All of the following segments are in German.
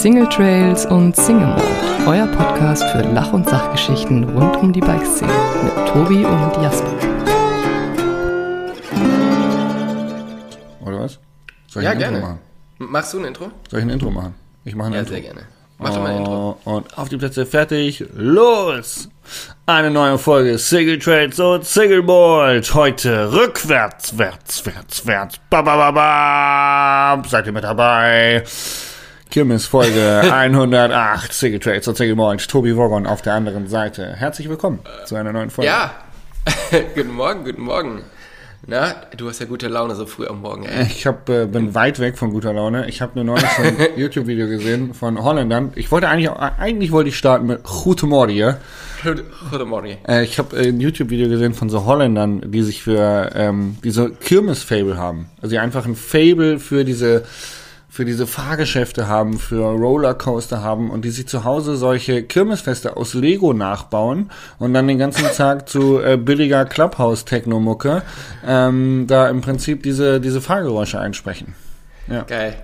Single Trails und Single Mode, euer Podcast für Lach- und Sachgeschichten rund um die Bikeszene mit Tobi und Jasper. Oder was? Soll Ja, ein gerne. Intro machen? Machst du ein Intro? Soll ich ein Intro machen? Ich mache ein Ja, Intro. sehr gerne. Mach doch mal ein Intro. Oh, Und auf die Plätze fertig, los! Eine neue Folge Single Trades und Single Bolt. Heute rückwärts, wärts, wärts, wärts. Ba, ba, ba, ba. Seid ihr mit dabei? Kirmes Folge 108 Single Trades und Single Bolt. Tobi Woggon auf der anderen Seite. Herzlich willkommen zu einer neuen Folge. Ja. guten Morgen, guten Morgen. Na, du hast ja gute Laune so früh am Morgen, ey. Ich hab, äh, bin weit weg von guter Laune. Ich habe nur neulich ein YouTube-Video gesehen von Holländern. Ich wollte eigentlich, auch- eigentlich wollte ich starten mit Gute Morgen. ja. Guten Morgen. Äh, ich habe ein YouTube-Video gesehen von so Holländern, die sich für ähm, diese Kirmes-Fable haben. Also die einfach ein Fable für diese für diese Fahrgeschäfte haben, für Rollercoaster haben und die sich zu Hause solche Kirmesfeste aus Lego nachbauen und dann den ganzen Tag zu äh, billiger Clubhouse-Techno-Mucke ähm, da im Prinzip diese, diese Fahrgeräusche einsprechen. Geil.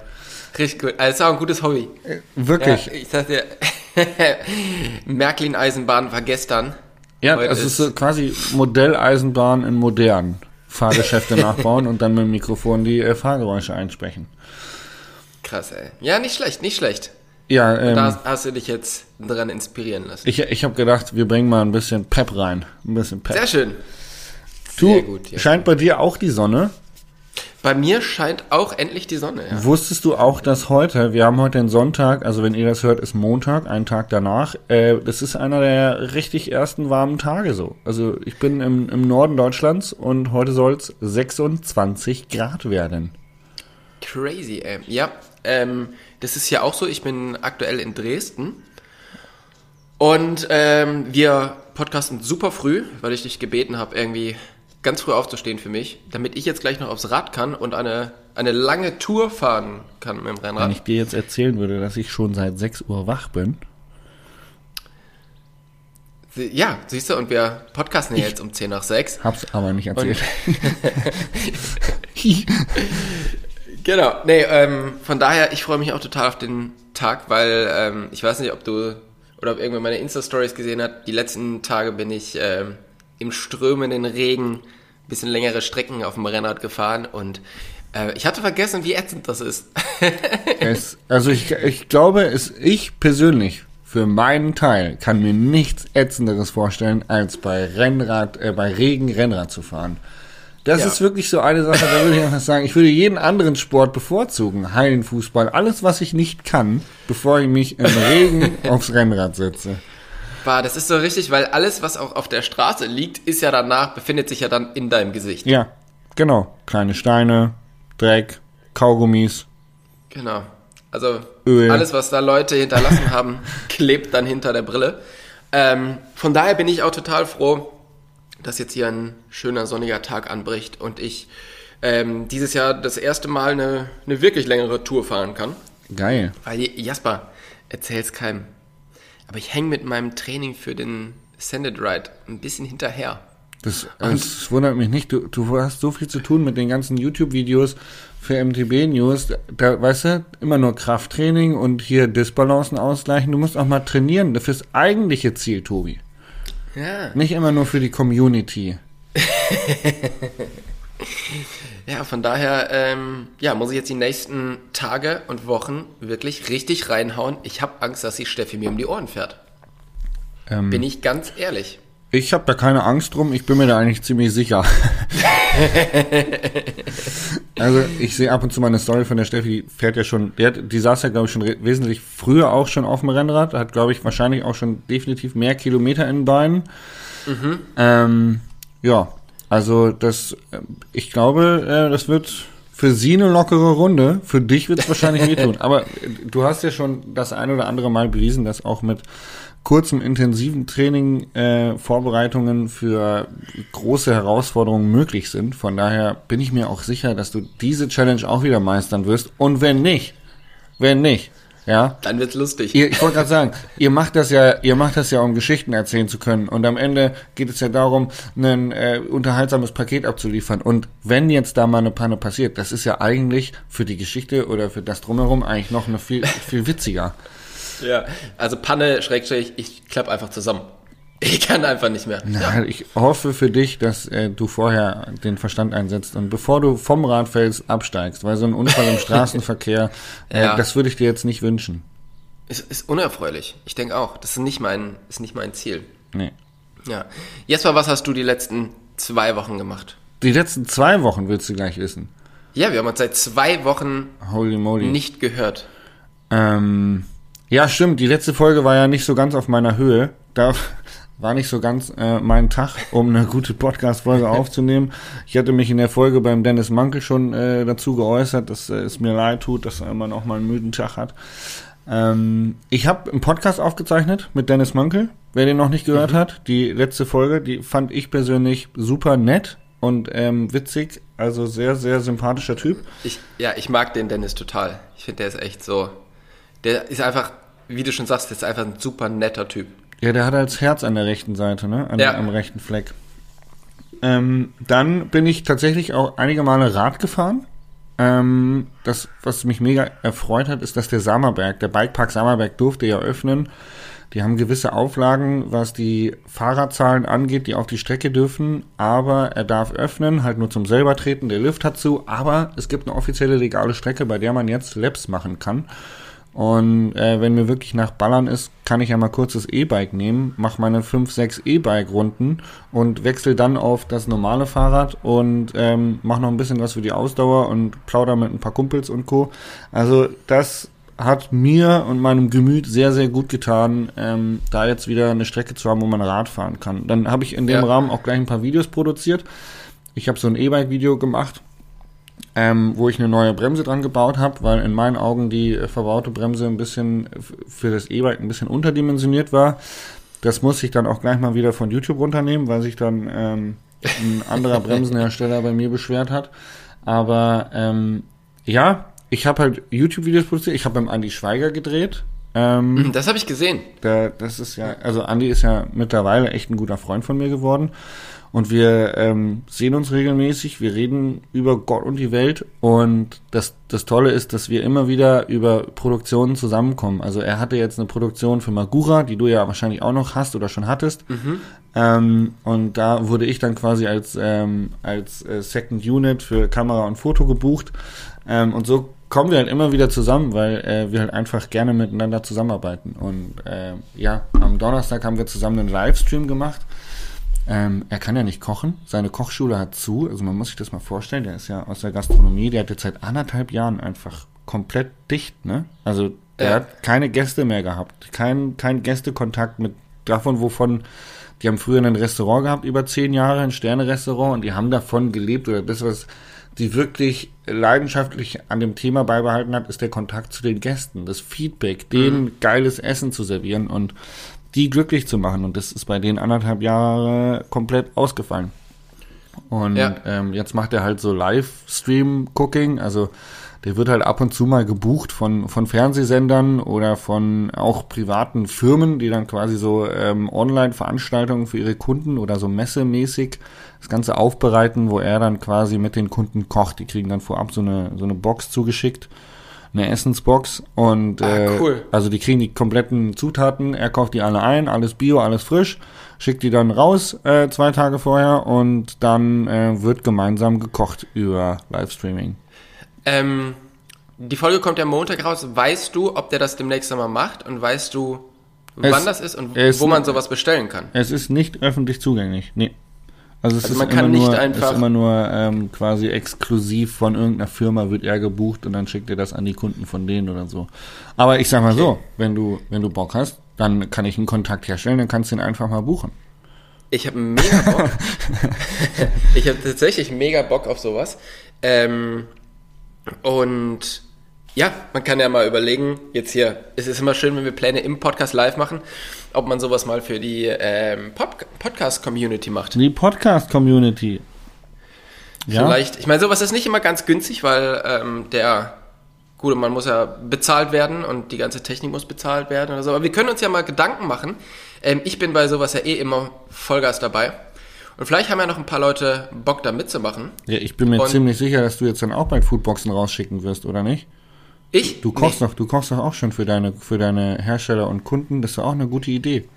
Richtig gut. Also, ist auch ein gutes Hobby. Wirklich. Ja, ich sag dir, Märklin-Eisenbahn war gestern. Ja, es ist so quasi Modelleisenbahn in modern. Fahrgeschäfte nachbauen und dann mit dem Mikrofon die äh, Fahrgeräusche einsprechen. Krass, ey. Ja, nicht schlecht, nicht schlecht. Ja, ähm, Da hast, du dich jetzt dran inspirieren lassen. ich, ich habe gedacht, wir bringen mal ein bisschen Pep rein. Ein bisschen Pep. Sehr schön. du, sehr gut, ja. scheint bei dir auch die Sonne. Bei mir scheint auch endlich die Sonne, ja. Wusstest du auch, dass heute, wir haben heute den Sonntag, also wenn ihr das hört, ist Montag, einen Tag danach. Äh, das ist einer der richtig ersten warmen Tage so. Also ich bin im, im Norden Deutschlands und heute soll es 26 Grad werden. Crazy, ey. Ja, ähm, das ist ja auch so. Ich bin aktuell in Dresden. Und ähm, wir podcasten super früh, weil ich dich gebeten habe, irgendwie ganz früh aufzustehen für mich, damit ich jetzt gleich noch aufs Rad kann und eine, eine lange Tour fahren kann mit dem Wenn Rennrad. ich dir jetzt erzählen würde, dass ich schon seit 6 Uhr wach bin. Ja, siehst du, und wir podcasten ja jetzt um 10 nach 6. Hab's aber nicht erzählt. Genau, nee, ähm, von daher, ich freue mich auch total auf den Tag, weil ähm, ich weiß nicht, ob du oder ob irgendwer meine Insta-Stories gesehen hat. Die letzten Tage bin ich ähm, im strömenden Regen ein bisschen längere Strecken auf dem Rennrad gefahren und äh, ich hatte vergessen, wie ätzend das ist. es, also ich, ich glaube, es, ich persönlich, für meinen Teil, kann mir nichts ätzenderes vorstellen, als bei Rennrad, äh, bei Regen Rennrad zu fahren. Das Ja. ist wirklich so eine Sache, da würde ich einfach sagen, ich würde jeden anderen Sport bevorzugen. Hallenfußball, alles, was ich nicht kann, bevor ich mich im Regen aufs Rennrad setze. War, das ist so richtig, weil alles, was auch auf der Straße liegt, ist ja danach, befindet sich ja dann in deinem Gesicht. Ja, genau. Kleine Steine, Dreck, Kaugummis. Genau. Also Öl. alles, was da Leute hinterlassen haben, klebt dann hinter der Brille. Ähm, von daher bin ich auch total froh, dass jetzt hier ein schöner sonniger Tag anbricht und ich ähm, dieses Jahr das erste Mal eine, eine wirklich längere Tour fahren kann. Geil. Weil Jasper, erzähl's keinem. Aber ich hänge mit meinem Training für den Sended Ride ein bisschen hinterher. Das, das wundert mich nicht. Du, du hast so viel zu tun mit den ganzen YouTube-Videos für MTB News. Da, weißt du, immer nur Krafttraining und hier Disbalancen ausgleichen. Du musst auch mal trainieren fürs eigentliche Ziel, Tobi. Ja. Nicht immer nur für die Community. Ja, von daher, ähm, ja, muss ich jetzt die nächsten Tage und Wochen wirklich richtig reinhauen. Ich habe Angst, dass die Steffi mir um die Ohren fährt. Ähm, Bin ich ganz ehrlich. Ich habe da keine Angst drum. Ich bin mir da eigentlich ziemlich sicher. also ich sehe ab und zu mal eine Story von der Steffi, die fährt ja schon, die, hat, die saß ja glaube ich schon wesentlich früher auch schon auf dem Rennrad, hat glaube ich wahrscheinlich auch schon definitiv mehr Kilometer in den Beinen. Ähm, ja, also das, äh, ich glaube, äh, das wird für sie eine lockere Runde. Für dich wird es wahrscheinlich wehtun. Aber äh, du hast ja schon das ein oder andere Mal bewiesen, dass auch mit kurzem intensiven Training äh, Vorbereitungen für große Herausforderungen möglich sind. Von daher bin ich mir auch sicher, dass du diese Challenge auch wieder meistern wirst. Und wenn nicht, wenn nicht, Ja. Dann wird's lustig. Ihr, ich wollte gerade sagen, ihr macht das ja, ihr macht das ja, um Geschichten erzählen zu können. Und am Ende geht es ja darum, ein äh, unterhaltsames Paket abzuliefern. Und wenn jetzt da mal eine Panne passiert, das ist ja eigentlich für die Geschichte oder für das drumherum eigentlich noch eine viel, viel witziger. ja. Also Panne, Schrägstrich, ich klapp einfach zusammen. Ich kann einfach nicht mehr. Ja. Ich hoffe für dich, dass äh, du vorher den Verstand einsetzt und bevor du vom Rad fällst, absteigst, weil so ein Unfall im Straßenverkehr, äh, Ja. das würde ich dir jetzt nicht wünschen. Ist, ist unerfreulich. Ich denke auch. Das ist nicht mein, ist nicht mein Ziel. Nee. Ja. Jesper, was hast du die letzten zwei Wochen gemacht? Die letzten zwei Wochen willst du gleich wissen. Ja, wir haben uns seit zwei Wochen Holy moly. nicht gehört. Ähm, ja, stimmt. Die letzte Folge war ja nicht so ganz auf meiner Höhe. Da war nicht so ganz äh, mein Tag, um eine gute Podcast-Folge aufzunehmen. Ich hatte mich in der Folge beim Dennis Mankel schon äh, dazu geäußert, dass äh, es mir leid tut, dass immer noch mal einen müden Tag hat. Ähm, ich habe einen Podcast aufgezeichnet mit Dennis Mankel, wer den noch nicht gehört hat. Die letzte Folge, die fand ich persönlich super nett und ähm, witzig. Also sehr, sehr sympathischer Typ. Ich, ja, ich mag den Dennis total. Ich finde, der ist echt so. Der ist einfach, wie du schon sagst, der ist einfach ein super netter Typ. Ja, der hat als Herz an der rechten Seite, ne? An, Ja. Am rechten Fleck. Ähm, dann bin ich tatsächlich auch einige Male Rad gefahren. Ähm, das, was mich mega erfreut hat, ist, dass der Samerberg, der Bikepark Samerberg durfte ja öffnen. Die haben gewisse Auflagen, was die Fahrerzahlen angeht, die auf die Strecke dürfen, aber er darf öffnen, halt nur zum selber treten, der Lift hat zu, aber es gibt eine offizielle legale Strecke, bei der man jetzt Laps machen kann. Und äh, wenn mir wirklich nach Ballern ist, kann ich ja mal kurz das E-Bike nehmen, mache meine 5, 6 E-Bike-Runden und wechsle dann auf das normale Fahrrad und ähm, mache noch ein bisschen was für die Ausdauer und plauder mit ein paar Kumpels und Co. Also das hat mir und meinem Gemüt sehr, sehr gut getan, ähm, da jetzt wieder eine Strecke zu haben, wo man Rad fahren kann. Dann habe ich in dem Ja. Rahmen auch gleich ein paar Videos produziert. Ich habe so ein E-Bike-Video gemacht, ähm, wo ich eine neue Bremse dran gebaut habe, weil in meinen Augen die äh, verbaute Bremse ein bisschen für das E-Bike ein bisschen unterdimensioniert war. Das muss ich dann auch gleich mal wieder von YouTube runternehmen, weil sich dann ähm, ein anderer Bremsenhersteller bei mir beschwert hat. Aber ähm, ja, ich habe halt YouTube-Videos produziert. Ich habe beim Andy Schweiger gedreht. Ähm, Das habe ich gesehen. da, das ist ja, also Andy ist ja mittlerweile echt ein guter Freund von mir geworden. Und wir ähm, sehen uns regelmäßig, wir reden über Gott und die Welt. Und das, das Tolle ist, dass wir immer wieder über Produktionen zusammenkommen. Also er hatte jetzt eine Produktion für Magura, die du ja wahrscheinlich auch noch hast oder schon hattest. Ähm, und da wurde ich dann quasi als, ähm, als äh, Second Unit für Kamera und Foto gebucht. Ähm, und so kommen wir halt immer wieder zusammen, weil äh, wir halt einfach gerne miteinander zusammenarbeiten. Und äh, ja, am Donnerstag haben wir zusammen einen Livestream gemacht. Ähm, er kann ja nicht kochen, seine Kochschule hat zu, also man muss sich das mal vorstellen, der ist ja aus der Gastronomie, der hat jetzt seit anderthalb Jahren einfach komplett dicht, ne? Also der Ja. hat keine Gäste mehr gehabt, kein, kein Gästekontakt mit davon, wovon, die haben früher ein Restaurant gehabt, über zehn Jahre, ein Sterne-Restaurant und die haben davon gelebt. Oder das, was die wirklich leidenschaftlich an dem Thema beibehalten hat, ist der Kontakt zu den Gästen, das Feedback, denen geiles Essen zu servieren. Und die glücklich zu machen. Und das ist bei denen anderthalb Jahre komplett ausgefallen. Und Ja. ähm, jetzt macht er halt so Livestream-Cooking, also der wird halt ab und zu mal gebucht von, von Fernsehsendern oder von auch privaten Firmen, die dann quasi so ähm, Online-Veranstaltungen für ihre Kunden oder so messemäßig das Ganze aufbereiten, wo er dann quasi mit den Kunden kocht. Die kriegen dann vorab so eine, so eine Box zugeschickt, eine Essensbox und Ah, äh, cool. also die kriegen die kompletten Zutaten, er kauft die alle ein, alles bio, alles frisch, schickt die dann raus äh, zwei Tage vorher und dann äh, wird gemeinsam gekocht über Livestreaming. Ähm, die Folge kommt ja Montag raus. Weißt du, ob der das demnächst einmal macht? Und weißt du, Es- wann das ist und es- wo man sowas bestellen kann? Es ist nicht öffentlich zugänglich, nee. Also es Also ist man kann immer nicht nur, einfach- ist immer nur ähm, quasi exklusiv von irgendeiner Firma wird er gebucht und dann schickt er das an die Kunden von denen oder so. Aber ich sag mal so, wenn du wenn du Bock hast, dann kann ich einen Kontakt herstellen, dann kannst du ihn einfach mal buchen. Ich habe mega Bock. ich habe tatsächlich mega Bock auf sowas. Ähm, und ja, man kann ja mal überlegen, jetzt hier, es ist immer schön, wenn wir Pläne im Podcast live machen, ob man sowas mal für die ähm, Pod Podcast-Community macht. Die Podcast Community. Ja. Vielleicht, ich meine, sowas ist nicht immer ganz günstig, weil ähm, der gut, man muss ja bezahlt werden und die ganze Technik muss bezahlt werden oder so. Aber wir können uns ja mal Gedanken machen. Ähm, ich bin bei sowas ja eh immer Vollgas dabei. Und vielleicht haben ja noch ein paar Leute Bock da mitzumachen. Ja, ich bin mir Und- ziemlich sicher, dass du jetzt dann auch bald Foodboxen rausschicken wirst, oder nicht? Ich? Du kochst doch, du kochst doch auch schon für deine, für deine Hersteller und Kunden. Das ist auch eine gute Idee.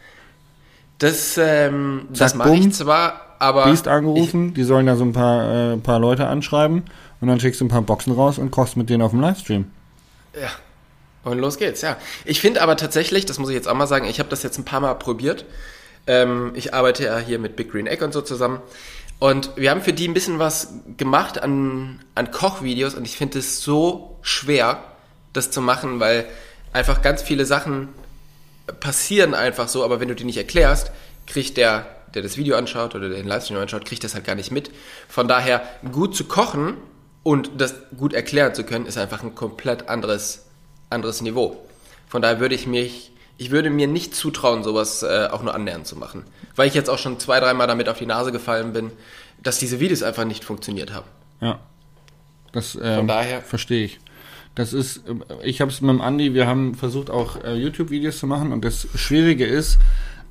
Das, ähm, das Zack, mache ich zwar, aber. Bist angerufen, die sollen da so ein paar, äh, paar Leute anschreiben und dann schickst du ein paar Boxen raus und kochst mit denen auf dem Livestream. Ich, ja. Und los geht's, ja. Ich finde aber tatsächlich, das muss ich jetzt auch mal sagen, ich habe das jetzt ein paar Mal probiert. Ähm, ich arbeite ja hier mit Big Green Egg und so zusammen. Und wir haben für die ein bisschen was gemacht an, an Kochvideos und ich finde es so schwer, das zu machen, weil einfach ganz viele Sachen passieren einfach so, aber wenn du die nicht erklärst, kriegt der, der das Video anschaut oder den Livestream anschaut, kriegt das halt gar nicht mit. Von daher, gut zu kochen und das gut erklären zu können, ist einfach ein komplett anderes, anderes Niveau. Von daher würde ich mich, ich würde mir nicht zutrauen, sowas äh, auch nur annähernd zu machen. Weil ich jetzt auch schon zwei, dreimal damit auf die Nase gefallen bin, dass diese Videos einfach nicht funktioniert haben. Ja. Das ähm, daher- verstehe ich. Das ist, ich habe es mit dem Andi, wir haben versucht auch äh, YouTube-Videos zu machen und das Schwierige ist,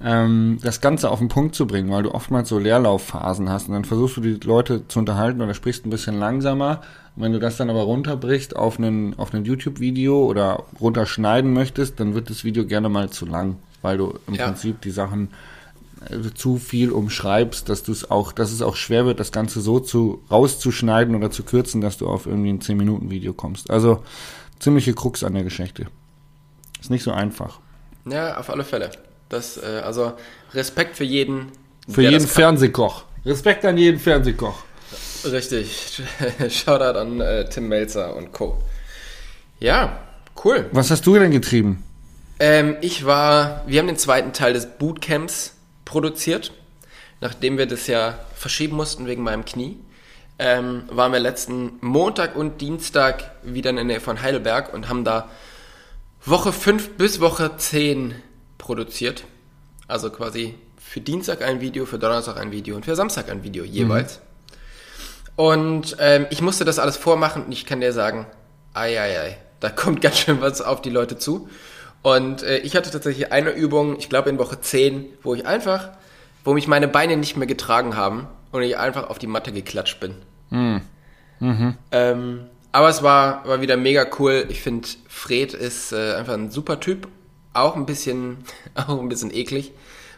ähm, das Ganze auf den Punkt zu bringen, weil du oftmals so Leerlaufphasen hast und dann versuchst du die Leute zu unterhalten oder sprichst ein bisschen langsamer. Und wenn du das dann aber runterbrichst auf einen, auf ein YouTube-Video oder runterschneiden möchtest, dann wird das Video gerne mal zu lang, weil du im Ja. Prinzip die Sachen zu viel umschreibst, dass du es auch, dass es auch schwer wird, das Ganze so zu rauszuschneiden oder zu kürzen, dass du auf irgendwie ein 10-Minuten-Video kommst. Also ziemliche Krux an der Geschichte. Ist nicht so einfach. Ja, auf alle Fälle. Das, äh, also Respekt für jeden. Für jeden. Fernsehkoch. Respekt an jeden Fernsehkoch. Richtig. Shoutout an äh, Tim Melzer und Co. Ja, cool. Was hast du denn getrieben? Ähm, ich war, wir haben den zweiten Teil des Bootcamps produziert. Nachdem wir das ja verschieben mussten wegen meinem Knie, ähm, waren wir letzten Montag und Dienstag wieder in der Nähe von Heidelberg und haben da Woche 5 bis Woche 10 produziert. Also quasi für Dienstag ein Video, für Donnerstag ein Video und für Samstag ein Video jeweils. Und ähm, ich musste das alles vormachen und ich kann dir sagen, ei, ei, ei, da kommt ganz schön was auf die Leute zu. Und äh, ich hatte tatsächlich eine Übung, ich glaube in Woche 10, wo ich einfach, wo mich meine Beine nicht mehr getragen haben und ich einfach auf die Matte geklatscht bin. Ähm, aber es war, war wieder mega cool. Ich finde, Fred ist äh, einfach ein super Typ. Auch ein bisschen, auch ein bisschen eklig,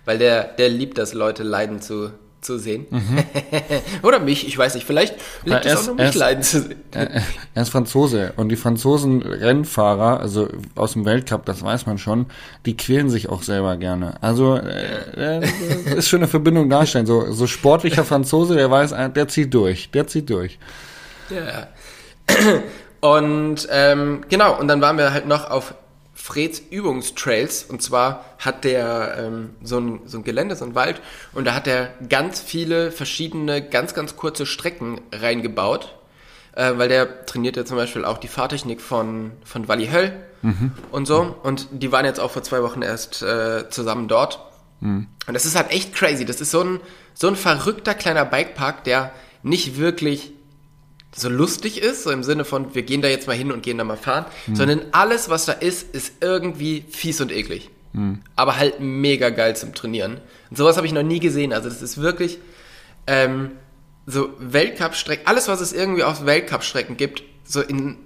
weil der, der liebt das, Leute leiden zu, zu sehen. Oder mich, ich weiß nicht. Vielleicht liebt Ja, es auch nur mich erst- leiden zu sehen. Er ist Franzose und die Franzosen Rennfahrer, also aus dem Weltcup, das weiß man schon, die quälen sich auch selber gerne. Also äh, äh, ist schon eine Verbindung darstellen. So, so sportlicher Franzose, der weiß, äh, der zieht durch, der zieht durch. Ja. Und ähm, genau, und dann waren wir halt noch auf Freds Übungstrails. Und zwar hat der ähm, so, ein, so ein Gelände, so ein Wald, und da hat er ganz viele verschiedene, ganz, ganz kurze Strecken reingebaut. Äh, weil der trainiert ja zum Beispiel auch die Fahrtechnik von, von Wally Höll und so. Und die waren jetzt auch vor zwei Wochen erst äh, zusammen dort. Und das ist halt echt crazy. Das ist so ein, so ein verrückter kleiner Bikepark, der nicht wirklich so lustig ist, so im Sinne von, wir gehen da jetzt mal hin und gehen da mal fahren, sondern alles, was da ist, ist irgendwie fies und eklig. Aber halt mega geil zum Trainieren. Und sowas habe ich noch nie gesehen. Also das ist wirklich ähm, so Weltcup-Strecken, alles, was es irgendwie auf Weltcup-Strecken gibt, so in,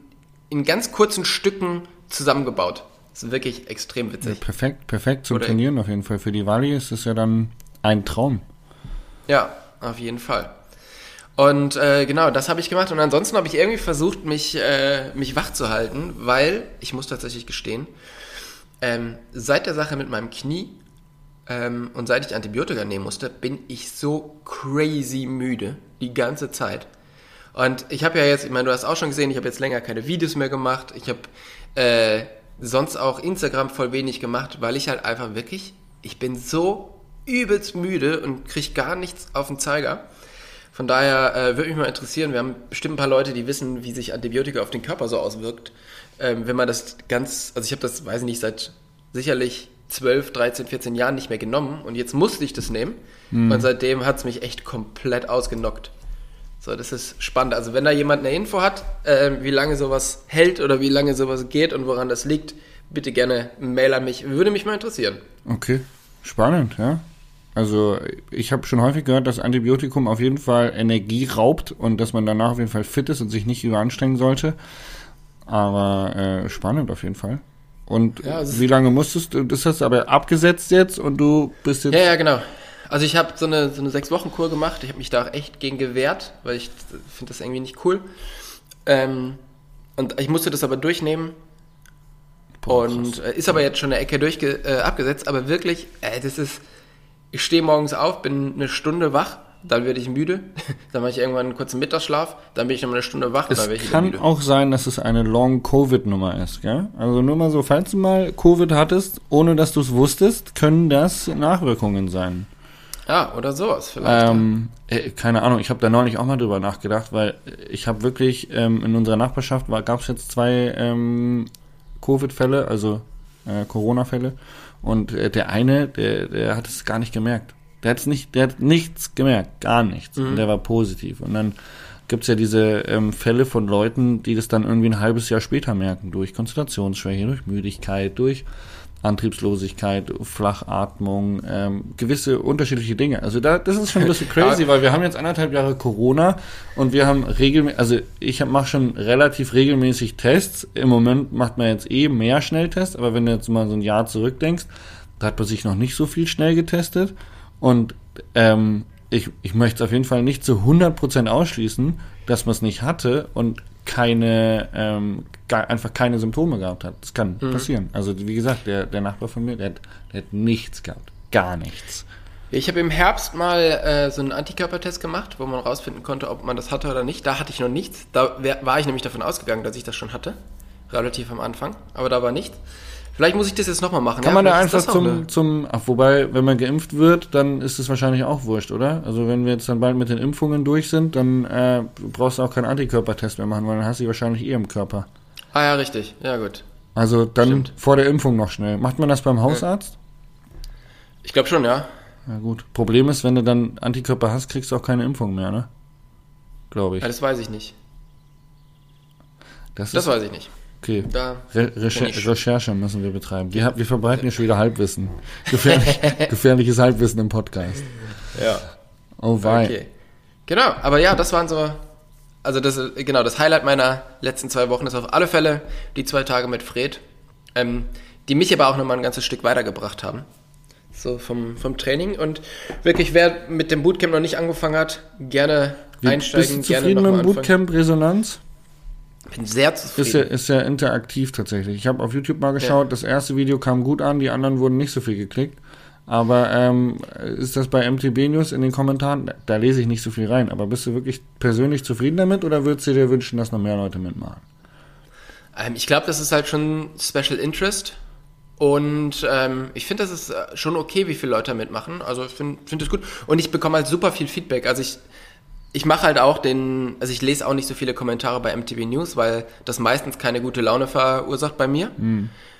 in ganz kurzen Stücken zusammengebaut. Das ist wirklich extrem witzig. Perfekt, perfekt zum Oder- Trainieren auf jeden Fall. Für die Wally ist es ja dann ein Traum. Ja, auf jeden Fall. Und äh, genau, das habe ich gemacht. Und ansonsten habe ich irgendwie versucht, mich, äh, mich wach zu halten, weil, ich muss tatsächlich gestehen, ähm, seit der Sache mit meinem Knie ähm, und seit ich Antibiotika nehmen musste, bin ich so crazy müde die ganze Zeit. Und ich habe ja jetzt, ich meine, du hast auch schon gesehen, ich habe jetzt länger keine Videos mehr gemacht. Ich habe äh, sonst auch Instagram voll wenig gemacht, weil ich halt einfach wirklich, ich bin so übelst müde und krieg gar nichts auf den Zeiger. Von daher äh, würde mich mal interessieren, wir haben bestimmt ein paar Leute, die wissen, wie sich Antibiotika auf den Körper so auswirkt. Ähm, wenn man das ganz, also ich habe das, weiß ich nicht, seit sicherlich 12, 13, 14 Jahren nicht mehr genommen und jetzt musste ich das nehmen und seitdem hat es mich echt komplett ausgenockt. So, das ist spannend. Also wenn da jemand eine Info hat, äh, wie lange sowas hält oder wie lange sowas geht und woran das liegt, bitte gerne Mail an mich. Würde mich mal interessieren. Okay, spannend, ja. Also ich habe schon häufig gehört, dass Antibiotikum auf jeden Fall Energie raubt und dass man danach auf jeden Fall fit ist und sich nicht überanstrengen sollte. Aber äh, spannend auf jeden Fall. Und Ja, ist- wie lange musstest du, das hast du aber abgesetzt jetzt und du bist jetzt... Ja, ja, genau. Also ich habe so eine, so eine Sechs-Wochen-Kur gemacht. Ich habe mich da auch echt gegen gewehrt, weil ich finde das irgendwie nicht cool. Ähm, und ich musste das aber durchnehmen. Boah, und äh, ist aber jetzt schon eine Ecke durchge äh, abgesetzt. Aber wirklich, äh, das ist... Ich stehe morgens auf, bin eine Stunde wach, dann werde ich müde. dann mache ich irgendwann einen kurzen Mittagsschlaf, dann bin ich nochmal eine Stunde wach Es dann werde ich kann müde. auch sein, dass es eine Long-Covid-Nummer ist, gell? Also nur mal so, falls du mal Covid hattest, ohne dass du es wusstest, können das Nachwirkungen sein. Ja, oder sowas vielleicht. Ähm, äh, keine Ahnung, ich habe da neulich auch mal drüber nachgedacht, weil ich habe wirklich ähm, in unserer Nachbarschaft gab es jetzt zwei ähm, Covid-Fälle, also äh, Corona-Fälle, und äh, der eine, der, der hat es gar nicht gemerkt. Der hat es nicht, der hat nichts gemerkt, gar nichts. Und der war positiv. Und dann gibt's ja diese ähm, Fälle von Leuten, die das dann irgendwie ein halbes Jahr später merken, durch Konzentrationsschwäche, durch Müdigkeit, durch Antriebslosigkeit, Flachatmung, ähm, gewisse unterschiedliche Dinge. Also da, das ist schon ein bisschen crazy, weil wir haben jetzt anderthalb Jahre Corona und wir haben regelmäßig, also ich mache schon relativ regelmäßig Tests. Im Moment macht man jetzt eh mehr Schnelltests, aber wenn du jetzt mal so ein Jahr zurückdenkst, da hat man sich noch nicht so viel schnell getestet und ähm, ich, ich möchte es auf jeden Fall nicht zu 100% ausschließen, dass man es nicht hatte und keine, ähm, einfach keine Symptome gehabt hat. Das kann passieren. Also wie gesagt, der, der Nachbar von mir, der hat, der hat nichts gehabt. Gar nichts. Ich habe im Herbst mal äh, so einen Antikörpertest gemacht, wo man rausfinden konnte, ob man das hatte oder nicht. Da hatte ich noch nichts. Da wär, war ich nämlich davon ausgegangen, dass ich das schon hatte. Relativ am Anfang. Aber da war nichts. Vielleicht muss ich das jetzt nochmal machen. Kann ja, man da einfach zum, eine- zum, ach, wobei, wenn man geimpft wird, dann ist es wahrscheinlich auch wurscht, oder? Also wenn wir jetzt dann bald mit den Impfungen durch sind, dann äh, brauchst du auch keinen Antikörpertest mehr machen, weil dann hast du die wahrscheinlich eh im Körper. Ah ja, richtig. Ja, gut. Also dann Stimmt. vor der Impfung noch schnell. Macht man das beim Hausarzt? Ich glaube schon, ja. Ja gut. Problem ist, wenn du dann Antikörper hast, kriegst du auch keine Impfung mehr, ne? Glaube ich. ja. Das weiß ich nicht. Das Das ist weiß ich nicht. Okay. Da Re Recher Recherche müssen wir betreiben. Wir, wir verbreiten hier schon wieder Halbwissen. Gefährlich, gefährliches Halbwissen im Podcast. ja. Oh wei. Okay. Genau, aber ja, das waren so. Also das genau, das Highlight meiner letzten zwei Wochen ist auf alle Fälle die zwei Tage mit Fred, ähm, die mich aber auch nochmal ein ganzes Stück weitergebracht haben. So vom, vom Training. Und wirklich, wer mit dem Bootcamp noch nicht angefangen hat, gerne Wie, einsteigen, bist du gerne zufrieden mit nochmal dem. Bootcamp Resonanz? Bin sehr Ist ja, zufrieden. ist ja interaktiv tatsächlich. Ich habe auf YouTube mal geschaut, das erste Video kam gut an, die anderen wurden nicht so viel geklickt. Aber ähm, ist das bei MTB News in den Kommentaren? Da, lese ich nicht so viel rein. Aber bist du wirklich persönlich zufrieden damit oder würdest du dir wünschen, dass noch mehr Leute mitmachen? Ähm, ich glaube, das ist halt schon Special Interest. Und ähm, ich finde, das ist äh, schon okay, wie viele Leute mitmachen. Also ich finde find das gut. Und ich bekomme halt super viel Feedback. Also ich, ich mache halt auch den, also ich lese auch nicht so viele Kommentare bei MTV News, weil das meistens keine gute Laune verursacht bei mir.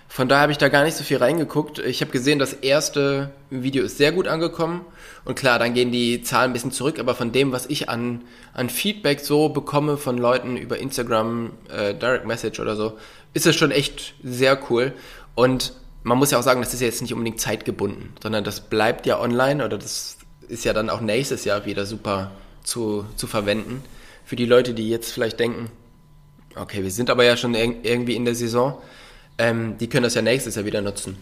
Von daher habe ich da gar nicht so viel reingeguckt. Ich habe gesehen, das erste Video ist sehr gut angekommen. Und klar, dann gehen die Zahlen ein bisschen zurück, aber von dem, was ich an, an Feedback so bekomme von Leuten über Instagram, äh, Direct Message oder so, ist es schon echt sehr cool. Und man muss ja auch sagen, das ist ja jetzt nicht unbedingt zeitgebunden, sondern das bleibt ja online oder das ist ja dann auch nächstes Jahr wieder super zu, zu verwenden. Für die Leute, die jetzt vielleicht denken, okay, wir sind aber ja schon irg- irgendwie in der Saison, ähm, die können das ja nächstes Jahr wieder nutzen.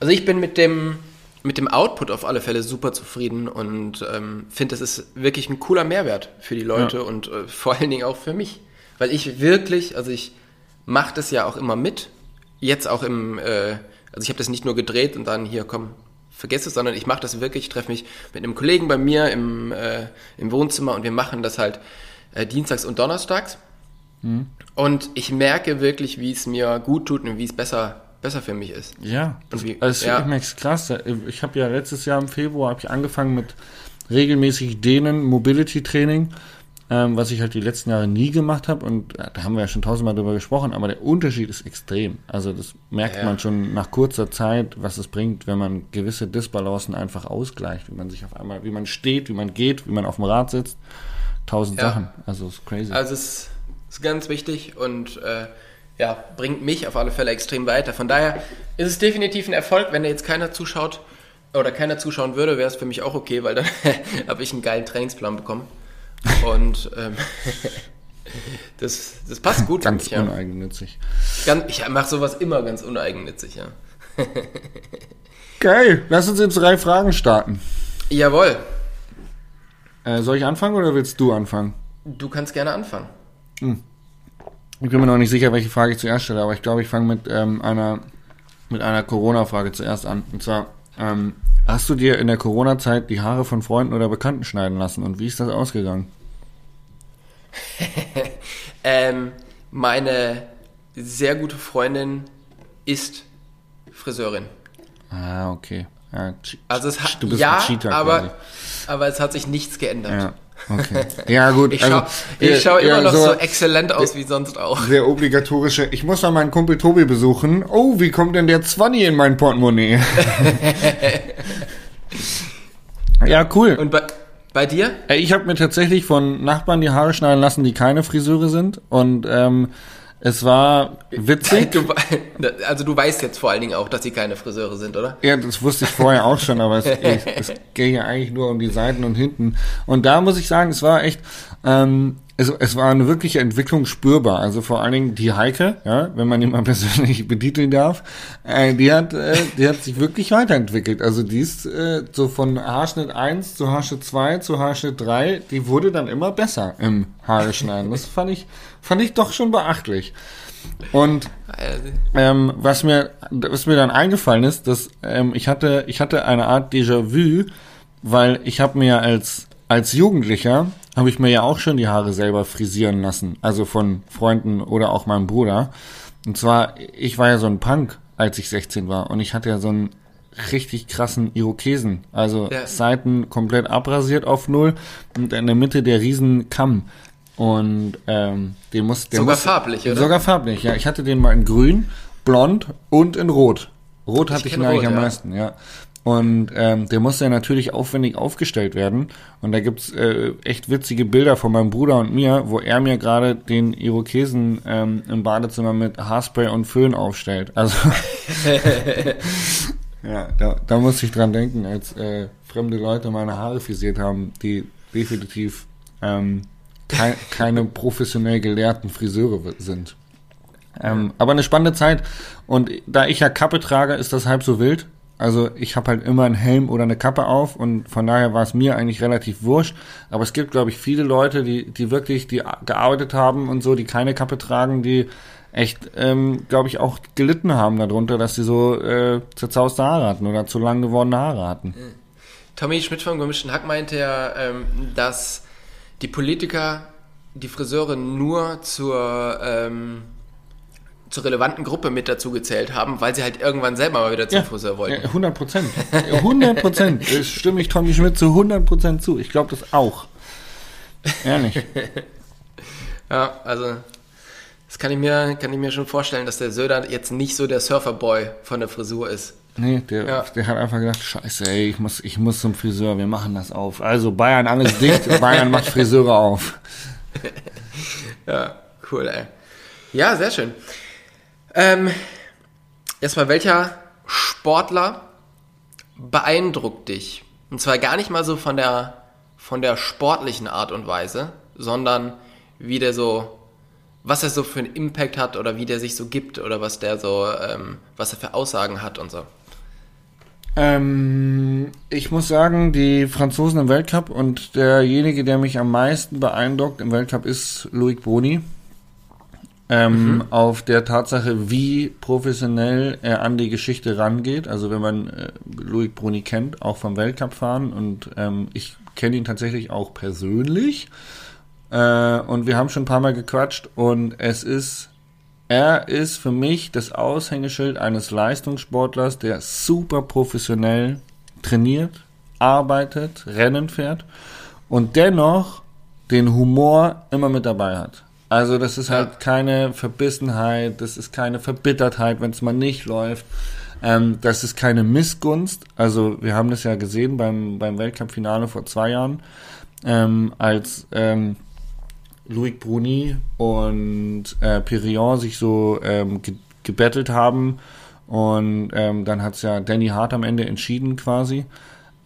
Also ich bin mit dem, mit dem Output auf alle Fälle super zufrieden und ähm, finde, das ist wirklich ein cooler Mehrwert für die Leute Ja. und äh, vor allen Dingen auch für mich. Weil ich wirklich, also ich mache das ja auch immer mit, jetzt auch im, äh, also ich habe das nicht nur gedreht und dann hier, komm, vergiss es, sondern ich mache das wirklich, ich treffe mich mit einem Kollegen bei mir im, äh, im Wohnzimmer und wir machen das halt äh, dienstags und donnerstags. Und ich merke wirklich, wie es mir gut tut und wie es besser, besser für mich ist. Ja, das, Und wie- also ja. ich merke es krass. Ich habe ja letztes Jahr im Februar ich angefangen mit regelmäßig Dehnen, Mobility Training, ähm, was ich halt die letzten Jahre nie gemacht habe und äh, da haben wir ja schon tausendmal drüber gesprochen, aber der Unterschied ist extrem. Also das merkt Ja. man schon nach kurzer Zeit, was es bringt, wenn man gewisse Disbalancen einfach ausgleicht, wie man sich auf einmal, wie man steht, wie man geht, wie man auf dem Rad sitzt. tausend Ja. Sachen. Also ist crazy. Also es ist ganz wichtig und äh, ja, bringt mich auf alle Fälle extrem weiter. Von daher ist es definitiv ein Erfolg, wenn da jetzt keiner zuschaut oder keiner zuschauen würde, wäre es für mich auch okay, weil dann habe ich einen geilen Trainingsplan bekommen. Und ähm, das, das passt gut Ganz mich, ja. uneigennützig. Ganz, ich mache sowas immer ganz uneigennützig, ja. Geil, lass uns jetzt drei Fragen starten. Jawohl, Äh, soll ich anfangen oder willst du anfangen? du kannst gerne anfangen. Ich bin mir noch nicht sicher, welche Frage ich zuerst stelle, aber ich glaube, ich fange mit ähm, einer mit einer Corona-Frage zuerst an. Und zwar, ähm, hast du dir in der Corona-Zeit die Haare von Freunden oder Bekannten schneiden lassen und wie ist das ausgegangen? Ähm, meine sehr gute Freundin ist Friseurin. Ah, okay. Ja, Also es hat du bist ja, ein Cheater aber, quasi. aber es hat sich nichts geändert. Ja, okay. Ja, gut. Ich schaue also, ja, schau immer noch so, exzellent aus wie sonst auch. Der obligatorische, ich muss mal meinen Kumpel Tobi besuchen. Oh, wie kommt denn der Zwanni in mein Portemonnaie? ja, cool. Und bei, bei dir? Äh, Ich habe mir tatsächlich von Nachbarn die Haare schneiden lassen, die keine Friseure sind. Und ähm, es war witzig. Du, also du weißt jetzt vor allen Dingen auch, dass sie keine Friseure sind, oder? Ja, das wusste ich vorher auch schon, aber es, es, es ging ja eigentlich nur um die Seiten und hinten. Und da muss ich sagen, es war echt, ähm, es, es war eine wirkliche Entwicklung spürbar. Also vor allen Dingen die Heike, ja, wenn man ihn mal persönlich betiteln darf, äh, die hat, äh, die hat sich wirklich weiterentwickelt. Also die ist äh, so von Haarschnitt 1 zu Haarschnitt 2 zu Haarschnitt 3, die wurde dann immer besser im Haare schneiden. Das fand ich, fand ich doch schon beachtlich. Und ähm, was mir, was mir dann eingefallen ist, dass ähm, ich hatte, ich hatte eine Art Déjà-vu, weil ich habe mir als als Jugendlicher habe ich mir ja auch schon die Haare selber frisieren lassen, also von Freunden oder auch meinem Bruder. Und zwar, ich war ja so ein Punk, als ich 16 war, und ich hatte ja so einen richtig krassen Irokesen, also Ja. Seiten komplett abrasiert auf null und in der Mitte der riesen Kamm. Und ähm, den muss der Sogar muss, farblich, oder? Sogar farblich, ja. Ich hatte den mal in grün, blond und in rot. Rot hatte ich, ihn kenn eigentlich Rot, am ja. meisten, ja. Und ähm, der musste ja natürlich aufwendig aufgestellt werden. Und da gibt's äh, echt witzige Bilder von meinem Bruder und mir, wo er mir gerade den Irokesen ähm, im Badezimmer mit Haarspray und Föhn aufstellt. Also ja, da, da musste ich dran denken, als äh, fremde Leute meine Haare frisiert haben, die definitiv ähm, kei keine professionell gelehrten Friseure sind. Ähm, aber eine spannende Zeit. Und da ich ja Kappe trage, ist das halb so wild. Also ich habe halt immer einen Helm oder eine Kappe auf und von daher war es mir eigentlich relativ wurscht. Aber es gibt, glaube ich, viele Leute, die, die wirklich, die gearbeitet haben und so, die keine Kappe tragen, die echt, ähm, glaube ich, auch gelitten haben darunter, dass sie so äh, zerzauste Haare hatten oder zu lang gewordene Haare hatten. Tommy Schmidt vom gemischten Hack meinte ja, ähm, dass die Politiker die Friseure nur zur, ähm, zur relevanten Gruppe mit dazu gezählt haben, weil sie halt irgendwann selber mal wieder zum Friseur wollten. Ja, 100 Prozent. 100 Prozent. Das stimme ich Tommy Schmidt zu 100 Prozent zu. Ich glaube das auch. Ehrlich. Ja, also das kann ich mir, kann ich mir schon vorstellen, dass der Söder jetzt nicht so der Surferboy von der Frisur ist. Nee, der, Ja. der hat einfach gedacht, scheiße, ey, ich muss, ich muss zum Friseur, wir machen das auf. Also Bayern alles dicht, Bayern macht Friseure auf. Ja, cool, ey. Ja, sehr schön. Ähm, erstmal, welcher Sportler beeindruckt dich? Und zwar gar nicht mal so von der, von der sportlichen Art und Weise, sondern wie der so, was er so für einen Impact hat oder wie der sich so gibt oder was der so, ähm, was er für Aussagen hat und so. Ähm, ich muss sagen, die Franzosen im Weltcup und derjenige, der mich am meisten beeindruckt im Weltcup ist Loic Boni. Ähm, Auf der Tatsache, wie professionell er an die Geschichte rangeht. Also wenn man äh, Loic Bruni kennt, auch vom Weltcup fahren und ähm, ich kenne ihn tatsächlich auch persönlich. Äh, und wir haben schon ein paar Mal gequatscht und es ist er ist für mich das Aushängeschild eines Leistungssportlers, der super professionell trainiert, arbeitet, Rennen fährt und dennoch den Humor immer mit dabei hat. Also das ist halt keine Verbissenheit, das ist keine Verbittertheit, wenn es mal nicht läuft. Ähm, das ist keine Missgunst. Also wir haben das ja gesehen beim, beim Weltcup-Finale vor zwei Jahren. ähm, als ähm, Loic Bruni und äh, Perillon sich so ähm, ge gebettelt haben und ähm, dann hat's ja Danny Hart am Ende entschieden quasi.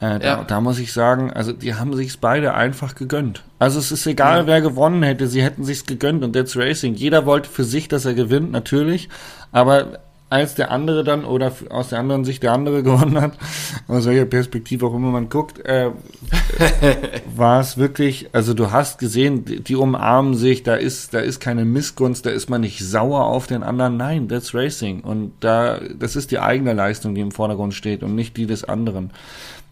Äh, da, Ja. da muss ich sagen, also die haben sich's beide einfach gegönnt. Also es ist egal, wer gewonnen hätte, sie hätten sich's gegönnt und that's Racing. Jeder wollte für sich, dass er gewinnt, natürlich. Aber als der andere dann oder aus der anderen Sicht der andere gewonnen hat, aus welcher Perspektive auch immer man guckt, äh, war es wirklich, also du hast gesehen, die, die umarmen sich, da ist, da ist keine Missgunst, da ist man nicht sauer auf den anderen. Nein, that's Racing. Und da, das ist die eigene Leistung, die im Vordergrund steht und nicht die des anderen.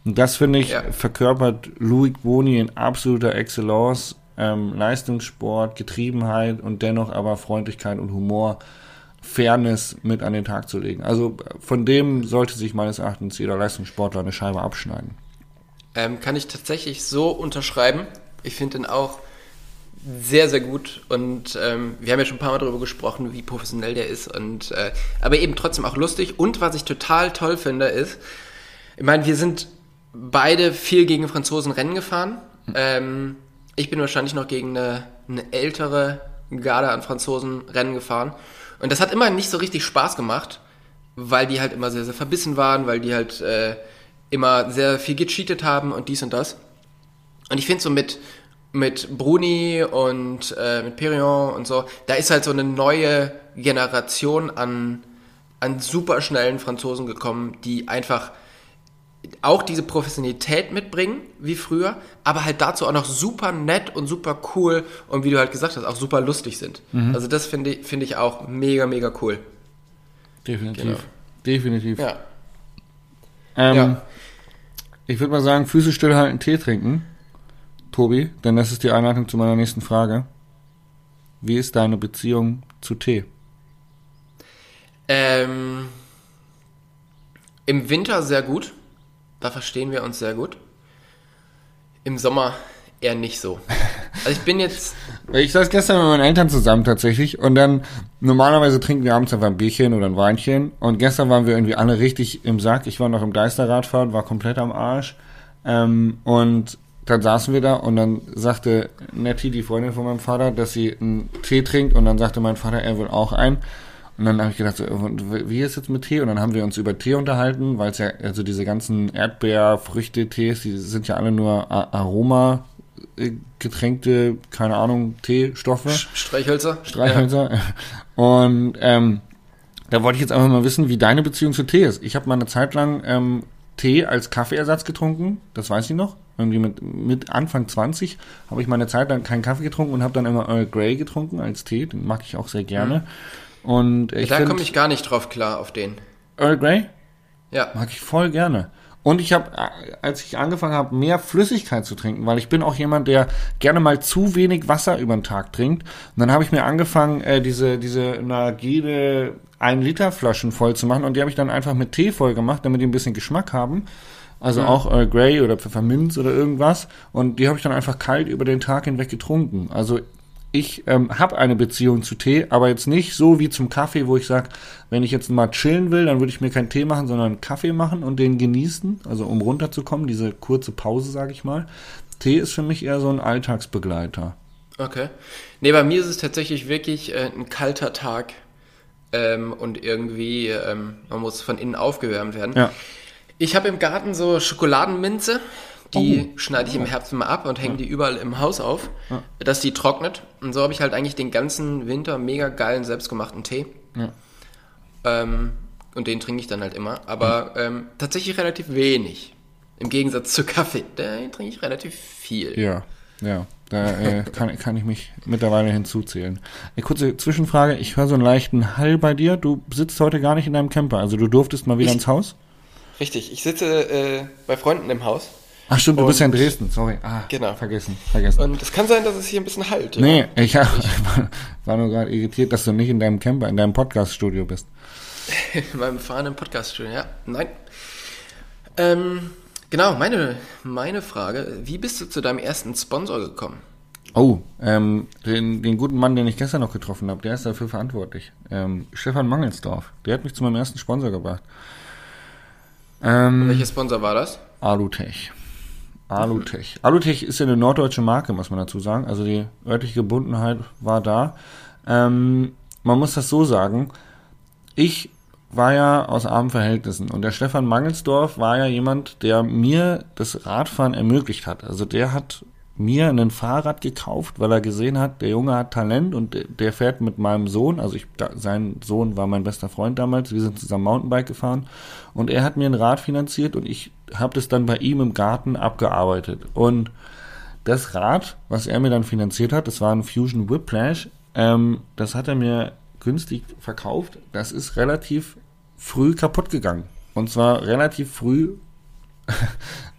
Und das finde ich Ja. verkörpert Louis Boni in absoluter Excellence, ähm, Leistungssport, Getriebenheit und dennoch aber Freundlichkeit und Humor, Fairness mit an den Tag zu legen. Also von dem sollte sich meines Erachtens jeder Leistungssportler eine Scheibe abschneiden. Ähm, kann ich tatsächlich so unterschreiben. Ich finde den auch sehr, sehr gut und ähm, wir haben ja schon ein paar Mal darüber gesprochen, wie professionell der ist und äh, aber eben trotzdem auch lustig und was ich total toll finde ist, ich meine, wir sind beide viel gegen Franzosen Rennen gefahren. Ähm, ich bin wahrscheinlich noch gegen eine, eine ältere Garde an Franzosen Rennen gefahren und das hat immer nicht so richtig Spaß gemacht, weil die halt immer sehr, sehr verbissen waren, weil die halt äh, immer sehr viel gecheatet haben und dies und das. Und ich finde so mit, mit Bruni und äh, mit Perignon und so, da ist halt so eine neue Generation an, an superschnellen Franzosen gekommen, die einfach auch diese Professionalität mitbringen, wie früher, aber halt dazu auch noch super nett und super cool und wie du halt gesagt hast, auch super lustig sind. Also das finde ich, finde ich auch mega, mega cool. Definitiv. Genau. Definitiv. Ja. Ähm, Ja. Ich würde mal sagen, Füße stillhalten, Tee trinken. Tobi, denn das ist die Einleitung zu meiner nächsten Frage. Wie ist deine Beziehung zu Tee? Ähm, Im Winter sehr gut. Da verstehen wir uns sehr gut. Im Sommer eher nicht so. Also ich bin jetzt, Ich saß gestern mit meinen Eltern zusammen tatsächlich und dann normalerweise trinken wir abends einfach ein Bierchen oder ein Weinchen und gestern waren wir irgendwie alle richtig im Sack. Ich war noch im Geisterradfahren, war komplett am Arsch ähm, und dann saßen wir da und dann sagte Nettie, die Freundin von meinem Vater, dass sie einen Tee trinkt und dann sagte mein Vater, er will auch einen. Und dann habe ich gedacht, so, und wie ist jetzt mit Tee? Und dann haben wir uns über Tee unterhalten, weil es ja, also diese ganzen Erdbeer-Früchte-Tees, die sind ja alle nur A- Aroma äh, getränkte, keine Ahnung, Teestoffe, Streichhölzer. Streichhölzer. Und ähm, da wollte ich jetzt einfach mal wissen, wie deine Beziehung zu Tee ist. Ich habe mal eine Zeit lang ähm, Tee als Kaffeeersatz getrunken, das weiß ich noch. Irgendwie mit, mit Anfang 20 habe ich mal eine Zeit lang keinen Kaffee getrunken und habe dann immer Earl Grey getrunken als Tee. Den mag ich auch sehr gerne. Und ich da komme ich gar nicht drauf klar auf den. Earl Grey Ja. Mag ich voll gerne. Und ich habe, als ich angefangen habe, mehr Flüssigkeit zu trinken, weil ich bin auch jemand, der gerne mal zu wenig Wasser über den Tag trinkt. Und dann habe ich mir angefangen, äh, diese, diese Nagide 1 Liter Flaschen voll zu machen und die habe ich dann einfach mit Tee voll gemacht, damit die ein bisschen Geschmack haben. Also auch Earl Grey oder Pfefferminz oder irgendwas. Und die habe ich dann einfach kalt über den Tag hinweg getrunken. Also ich ähm, habe eine Beziehung zu Tee, aber jetzt nicht so wie zum Kaffee, wo ich sage, wenn ich jetzt mal chillen will, dann würde ich mir keinen Tee machen, sondern einen Kaffee machen und den genießen, also um runterzukommen, diese kurze Pause, sage ich mal. Tee ist für mich eher so ein Alltagsbegleiter. Okay. Nee, bei mir ist es tatsächlich wirklich äh, ein kalter Tag ähm, und irgendwie, ähm, man muss von innen aufgewärmt werden. Ja. Ich habe im Garten so Schokoladenminze, die Oh. schneide ich im Herbst immer ab und hänge die überall im Haus auf, dass die trocknet. Und so habe ich halt eigentlich den ganzen Winter mega geilen selbstgemachten Tee. Ja. Ähm, und den trinke ich dann halt immer. Aber ähm, tatsächlich relativ wenig. Im Gegensatz zu Kaffee. Den trinke ich relativ viel. Ja, ja. Da äh, kann, kann ich mich mittlerweile hinzuzählen. Eine kurze Zwischenfrage. Ich höre so einen leichten Hall bei dir. Du sitzt heute gar nicht in deinem Camper. Also du durftest mal wieder Ich- ins Haus? Richtig, ich sitze äh, bei Freunden im Haus. Ach stimmt, du bist ja in Und- Dresden. Sorry. Ah, Genau. Vergessen, vergessen. Und es kann sein, dass es hier ein bisschen halt. Ja. Nee, ich hab, war nur gerade irritiert, dass du nicht in deinem Camper, in deinem Podcast-Studio bist. In meinem fahrenden Podcast-Studio, ja. Nein. Ähm, genau, meine, meine Frage. Wie bist du zu deinem ersten Sponsor gekommen? Oh, ähm, den, den guten Mann, den ich gestern noch getroffen habe, der ist dafür verantwortlich. Ähm, Stefan Mangelsdorf. Der hat mich zu meinem ersten Sponsor gebracht. Ähm, Welcher Sponsor war das? Alutech. Alutech. Alutech ist ja eine norddeutsche Marke, muss man dazu sagen. Also die örtliche Gebundenheit war da. Ähm, man muss das so sagen. Ich war ja aus armen Verhältnissen und der Stefan Mangelsdorf war ja jemand, der mir das Radfahren ermöglicht hat. Also der hat mir ein Fahrrad gekauft, weil er gesehen hat, der Junge hat Talent und der fährt mit meinem Sohn, also ich, sein Sohn war mein bester Freund damals, wir sind zusammen Mountainbike gefahren und er hat mir ein Rad finanziert und ich habe das dann bei ihm im Garten abgearbeitet. Und das Rad, was er mir dann finanziert hat, das war ein Fusion Whiplash, ähm, das hat er mir günstig verkauft, das ist relativ früh kaputt gegangen. Und zwar relativ früh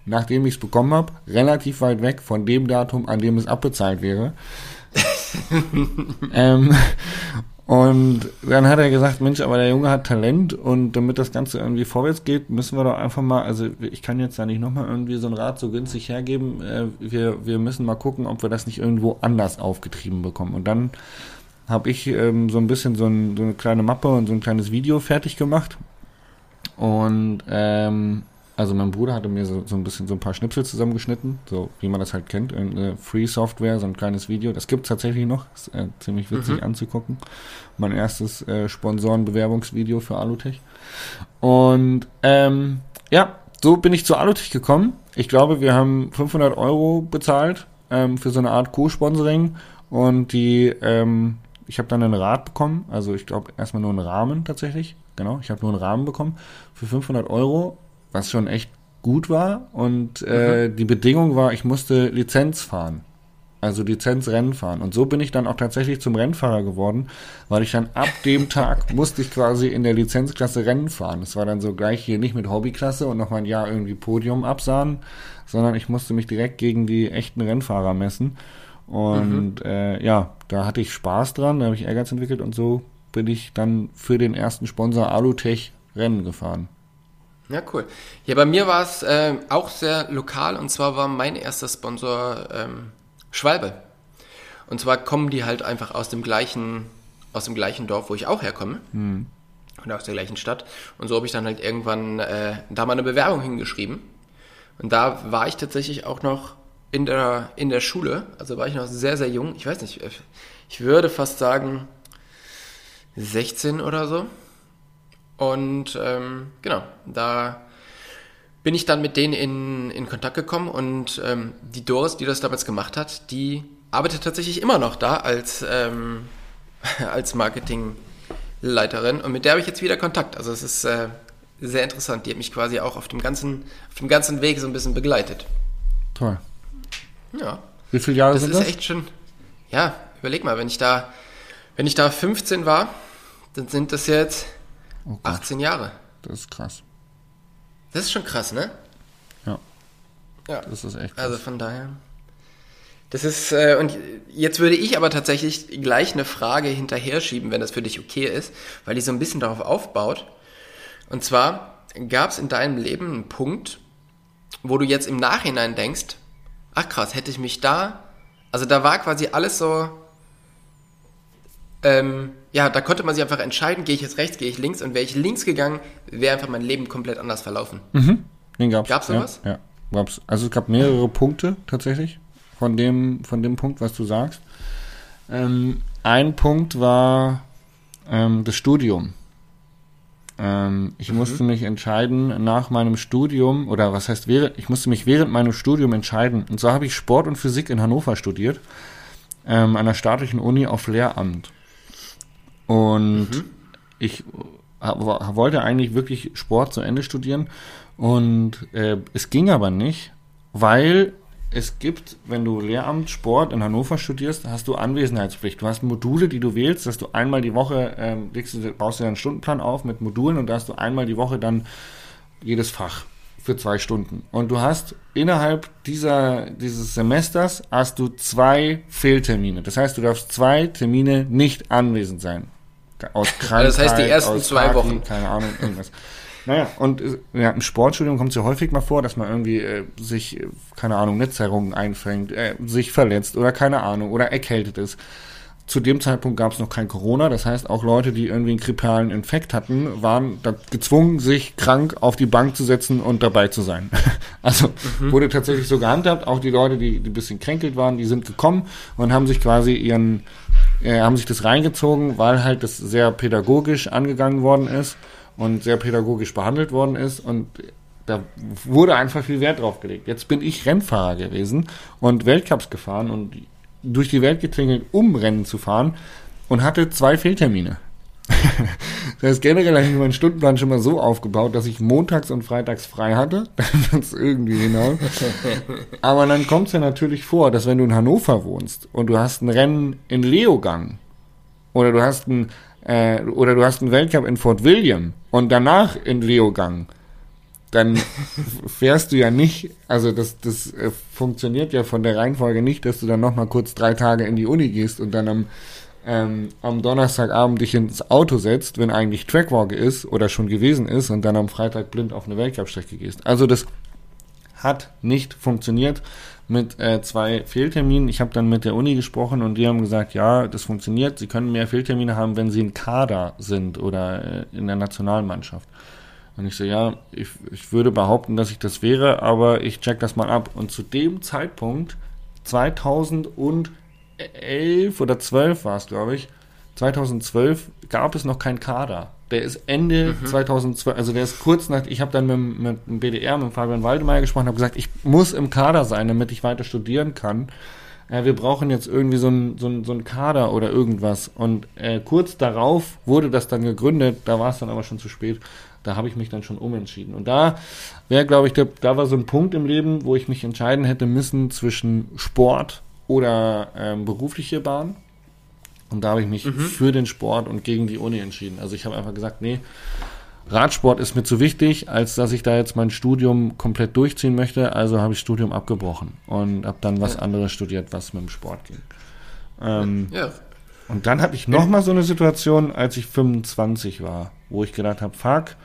nachdem ich es bekommen habe, relativ weit weg von dem Datum, an dem es abbezahlt wäre. ähm, und dann hat er gesagt, Mensch, aber der Junge hat Talent und damit das Ganze irgendwie vorwärts geht, müssen wir doch einfach mal, also ich kann jetzt da nicht nochmal irgendwie so ein Rad so günstig hergeben, äh, wir, wir müssen mal gucken, ob wir das nicht irgendwo anders aufgetrieben bekommen. Und dann habe ich ähm, so ein bisschen so, ein, so, eine kleine Mappe und so ein kleines Video fertig gemacht und ähm, also mein Bruder hatte mir so, so ein bisschen so ein paar Schnipsel zusammengeschnitten, so wie man das halt kennt, eine Free Software, so ein kleines Video. Das gibt es tatsächlich noch, ist äh, ziemlich witzig mhm. anzugucken. Mein erstes äh, Sponsoren-Bewerbungsvideo für Alutech. Und ähm, ja, so bin ich zu Alutech gekommen. Ich glaube, wir haben 500 Euro bezahlt ähm, für so eine Art Co-Sponsoring und die, ähm, ich habe dann einen Rad bekommen, also ich glaube erstmal nur einen Rahmen tatsächlich. Genau, ich habe nur einen Rahmen bekommen für 500 Euro was schon echt gut war. Und äh, mhm. die Bedingung war, ich musste Lizenz fahren. Also Lizenzrennen fahren. Und so bin ich dann auch tatsächlich zum Rennfahrer geworden, weil ich dann ab dem Tag musste ich quasi in der Lizenzklasse Rennen fahren. Es war dann so gleich hier nicht mit Hobbyklasse und noch mal ein Jahr irgendwie Podium absahen, sondern ich musste mich direkt gegen die echten Rennfahrer messen. Und mhm. äh, ja, da hatte ich Spaß dran, da habe ich Ehrgeiz entwickelt und so bin ich dann für den ersten Sponsor Alutech Rennen gefahren. Ja, cool. Ja, bei mir war es äh, auch sehr lokal und zwar war mein erster Sponsor ähm, Schwalbe. Und zwar kommen die halt einfach aus dem gleichen, aus dem gleichen Dorf, wo ich auch herkomme. Mhm. Und aus der gleichen Stadt. Und so habe ich dann halt irgendwann äh, da mal eine Bewerbung hingeschrieben. Und da war ich tatsächlich auch noch in der, in der Schule. Also war ich noch sehr, sehr jung. Ich weiß nicht, ich würde fast sagen 16 oder so. Und ähm, genau, da bin ich dann mit denen in, in Kontakt gekommen und ähm, die Doris, die das damals gemacht hat, die arbeitet tatsächlich immer noch da als, ähm, als Marketingleiterin und mit der habe ich jetzt wieder Kontakt. Also es ist äh, sehr interessant. Die hat mich quasi auch auf dem ganzen, auf dem ganzen Weg so ein bisschen begleitet. Toll. Ja. Wie viele Jahre das sind das? Das ist echt schon. Ja, überleg mal, wenn ich da, wenn ich da 15 war, dann sind das jetzt Oh 18 Jahre. Das ist krass. Das ist schon krass, ne? Ja. Ja. Das ist echt krass. Also von daher. Das ist, äh, und jetzt würde ich aber tatsächlich gleich eine Frage hinterher schieben, wenn das für dich okay ist, weil die so ein bisschen darauf aufbaut. Und zwar, gab es in deinem Leben einen Punkt, wo du jetzt im Nachhinein denkst, ach krass, hätte ich mich da, also da war quasi alles so, ähm, ja, da konnte man sich einfach entscheiden, gehe ich jetzt rechts, gehe ich links und wäre ich links gegangen, wäre einfach mein Leben komplett anders verlaufen. Mhm. Den gab's. Gab's sowas? Ja, ja, gab's. Also es gab mehrere Punkte tatsächlich von dem, von dem Punkt, was du sagst. Ähm, ein Punkt war ähm, das Studium. Ähm, ich mhm. musste mich entscheiden nach meinem Studium, oder was heißt während, ich musste mich während meinem Studium entscheiden. Und zwar habe ich Sport und Physik in Hannover studiert, ähm, an der staatlichen Uni auf Lehramt. Und mhm. ich wollte eigentlich wirklich Sport zu Ende studieren. Und äh, es ging aber nicht, weil es gibt, wenn du Lehramt Sport in Hannover studierst, hast du Anwesenheitspflicht. Du hast Module, die du wählst, dass du einmal die Woche, ähm, du, baust du einen Stundenplan auf mit Modulen und da hast du einmal die Woche dann jedes Fach für zwei Stunden. Und du hast innerhalb dieser, dieses Semesters hast du zwei Fehltermine. Das heißt, du darfst zwei Termine nicht anwesend sein aus Krankheit, Das heißt, die ersten zwei Party, Wochen. Keine Ahnung, irgendwas. Naja, und äh, ja, im Sportstudium kommt es ja häufig mal vor, dass man irgendwie äh, sich, keine Ahnung, Netzerrungen einfängt, äh, sich verletzt oder keine Ahnung, oder erkältet ist. Zu dem Zeitpunkt gab es noch kein Corona. Das heißt, auch Leute, die irgendwie einen grippalen Infekt hatten, waren gezwungen, sich krank auf die Bank zu setzen und dabei zu sein. Also mhm. wurde tatsächlich so gehandhabt. Auch die Leute, die, die ein bisschen kränkelt waren, die sind gekommen und haben sich quasi ihren, äh, haben sich das reingezogen, weil halt das sehr pädagogisch angegangen worden ist und sehr pädagogisch behandelt worden ist und da wurde einfach viel Wert drauf gelegt. Jetzt bin ich Rennfahrer gewesen und Weltcups gefahren und durch die Welt geklingelt, um Rennen zu fahren und hatte zwei Fehltermine. das heißt, generell habe ich meinen Stundenplan schon mal so aufgebaut, dass ich montags und freitags frei hatte. das irgendwie genau. Aber dann kommt es ja natürlich vor, dass wenn du in Hannover wohnst und du hast ein Rennen in Leogang oder du hast ein äh, oder du hast einen Weltcup in Fort William und danach in Leogang, dann fährst du ja nicht, also das, das äh, funktioniert ja von der Reihenfolge nicht, dass du dann nochmal kurz drei Tage in die Uni gehst und dann am, ähm, am Donnerstagabend dich ins Auto setzt, wenn eigentlich Trackwalk ist oder schon gewesen ist und dann am Freitag blind auf eine Weltcup-Strecke gehst. Also das hat nicht funktioniert mit äh, zwei Fehlterminen. Ich habe dann mit der Uni gesprochen und die haben gesagt, ja, das funktioniert. Sie können mehr Fehltermine haben, wenn sie in Kader sind oder äh, in der Nationalmannschaft. Und ich so, ja, ich, ich würde behaupten, dass ich das wäre, aber ich check das mal ab. Und zu dem Zeitpunkt, 2011 oder 12 war es, glaube ich, 2012 gab es noch keinen Kader. Der ist Ende mhm. 2012, also der ist kurz nach, ich habe dann mit, mit dem BDR, mit Fabian Waldemeier gesprochen, habe gesagt, ich muss im Kader sein, damit ich weiter studieren kann. Äh, wir brauchen jetzt irgendwie so einen so so ein Kader oder irgendwas. Und äh, kurz darauf wurde das dann gegründet, da war es dann aber schon zu spät da habe ich mich dann schon umentschieden. Und da wäre, glaube ich, der, da war so ein Punkt im Leben, wo ich mich entscheiden hätte müssen zwischen Sport oder ähm, berufliche Bahn. Und da habe ich mich mhm. für den Sport und gegen die Uni entschieden. Also ich habe einfach gesagt, nee, Radsport ist mir zu wichtig, als dass ich da jetzt mein Studium komplett durchziehen möchte. Also habe ich Studium abgebrochen und habe dann was ja. anderes studiert, was mit dem Sport ging. Ähm, ja. Und dann hatte ich nochmal so eine Situation, als ich 25 war, wo ich gedacht habe, fuck,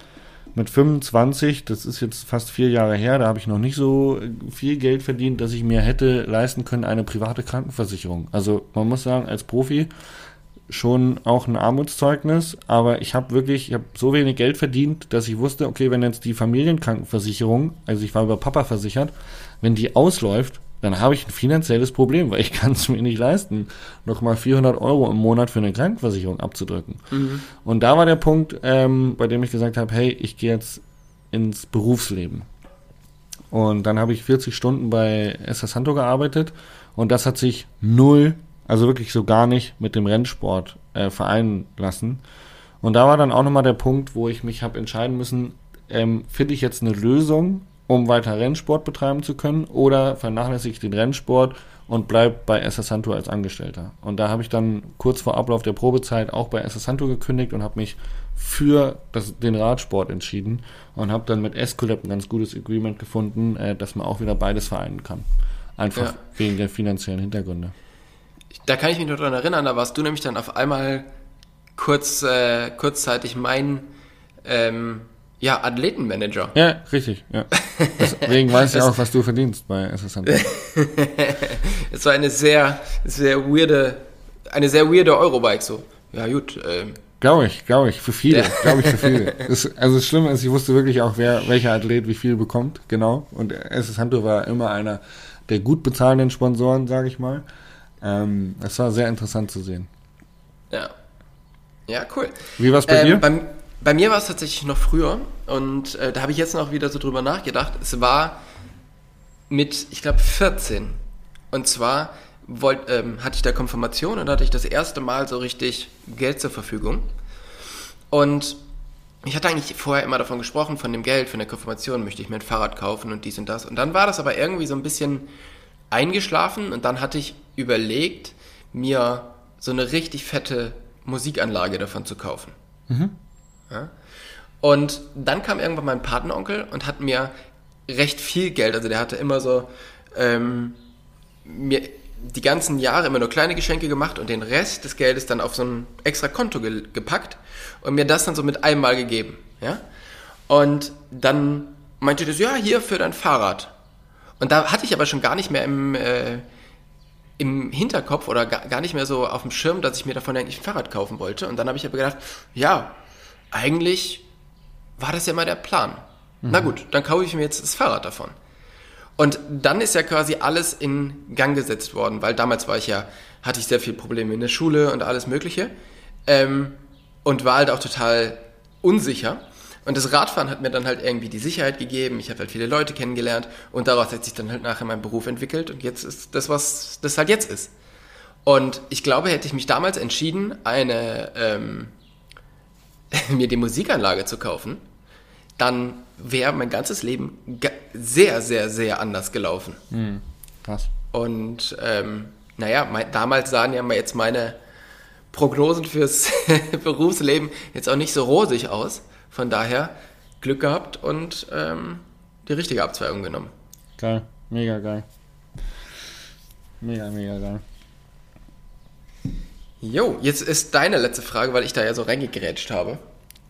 mit 25, das ist jetzt fast vier Jahre her, da habe ich noch nicht so viel Geld verdient, dass ich mir hätte leisten können, eine private Krankenversicherung. Also man muss sagen, als Profi schon auch ein Armutszeugnis, aber ich habe wirklich, ich habe so wenig Geld verdient, dass ich wusste, okay, wenn jetzt die Familienkrankenversicherung, also ich war über Papa versichert, wenn die ausläuft, dann habe ich ein finanzielles Problem, weil ich kann es mir nicht leisten, nochmal 400 Euro im Monat für eine Krankenversicherung abzudrücken. Mhm. Und da war der Punkt, ähm, bei dem ich gesagt habe, hey, ich gehe jetzt ins Berufsleben. Und dann habe ich 40 Stunden bei SS Santo gearbeitet und das hat sich null, also wirklich so gar nicht mit dem Rennsport äh, vereinen lassen. Und da war dann auch nochmal der Punkt, wo ich mich habe entscheiden müssen, ähm, finde ich jetzt eine Lösung, um weiter Rennsport betreiben zu können oder vernachlässige ich den Rennsport und bleibe bei SS Santo als Angestellter. Und da habe ich dann kurz vor Ablauf der Probezeit auch bei SS Santo gekündigt und habe mich für das, den Radsport entschieden und habe dann mit Escolab ein ganz gutes Agreement gefunden, äh, dass man auch wieder beides vereinen kann. Einfach ja. wegen der finanziellen Hintergründe. Da kann ich mich nur daran erinnern, da warst du nämlich dann auf einmal kurz, äh, kurzzeitig mein ähm, ja, Athletenmanager. Ja, richtig. Ja. Deswegen weiß ich auch, was du verdienst bei SSN. es war eine sehr, sehr weirde, eine sehr weirde Eurobike so. Ja, gut. Ähm, glaube ich, glaube ich, für viele, glaube ich für viele. Das, also das Schlimme ist, ich wusste wirklich auch, wer, welcher Athlet wie viel bekommt, genau. Und SS Hanto war immer einer der gut bezahlenden Sponsoren, sage ich mal. Ähm, es war sehr interessant zu sehen. Ja. Ja, cool. Wie war es bei ähm, dir? Beim, bei mir war es tatsächlich noch früher und äh, da habe ich jetzt noch wieder so drüber nachgedacht. Es war mit, ich glaube, 14. Und zwar wollt, ähm, hatte ich da Konfirmation und hatte ich das erste Mal so richtig Geld zur Verfügung. Und ich hatte eigentlich vorher immer davon gesprochen, von dem Geld, von der Konfirmation möchte ich mir ein Fahrrad kaufen und dies und das. Und dann war das aber irgendwie so ein bisschen eingeschlafen und dann hatte ich überlegt, mir so eine richtig fette Musikanlage davon zu kaufen. Mhm. Ja? Und dann kam irgendwann mein Patenonkel und hat mir recht viel Geld, also der hatte immer so ähm, mir die ganzen Jahre immer nur kleine Geschenke gemacht und den Rest des Geldes dann auf so ein extra Konto ge gepackt und mir das dann so mit einmal gegeben. Ja? Und dann meinte das, ja, hier für dein Fahrrad. Und da hatte ich aber schon gar nicht mehr im, äh, im Hinterkopf oder gar, gar nicht mehr so auf dem Schirm, dass ich mir davon eigentlich ein Fahrrad kaufen wollte. Und dann habe ich aber gedacht, ja, eigentlich war das ja mal der Plan. Mhm. Na gut, dann kaufe ich mir jetzt das Fahrrad davon. Und dann ist ja quasi alles in Gang gesetzt worden, weil damals war ich ja, hatte ich sehr viele Probleme in der Schule und alles Mögliche. Ähm, und war halt auch total unsicher. Und das Radfahren hat mir dann halt irgendwie die Sicherheit gegeben. Ich habe halt viele Leute kennengelernt und daraus hat sich dann halt nachher mein Beruf entwickelt und jetzt ist das, was das halt jetzt ist. Und ich glaube, hätte ich mich damals entschieden, eine ähm, mir die Musikanlage zu kaufen, dann wäre mein ganzes Leben sehr, sehr, sehr anders gelaufen. Mhm. Krass. Und ähm, naja, mein, damals sahen ja jetzt meine Prognosen fürs Berufsleben jetzt auch nicht so rosig aus. Von daher Glück gehabt und ähm, die richtige Abzweigung genommen. Geil, mega geil. Mega, mega geil. Jo, jetzt ist deine letzte Frage, weil ich da ja so reingegrätscht habe.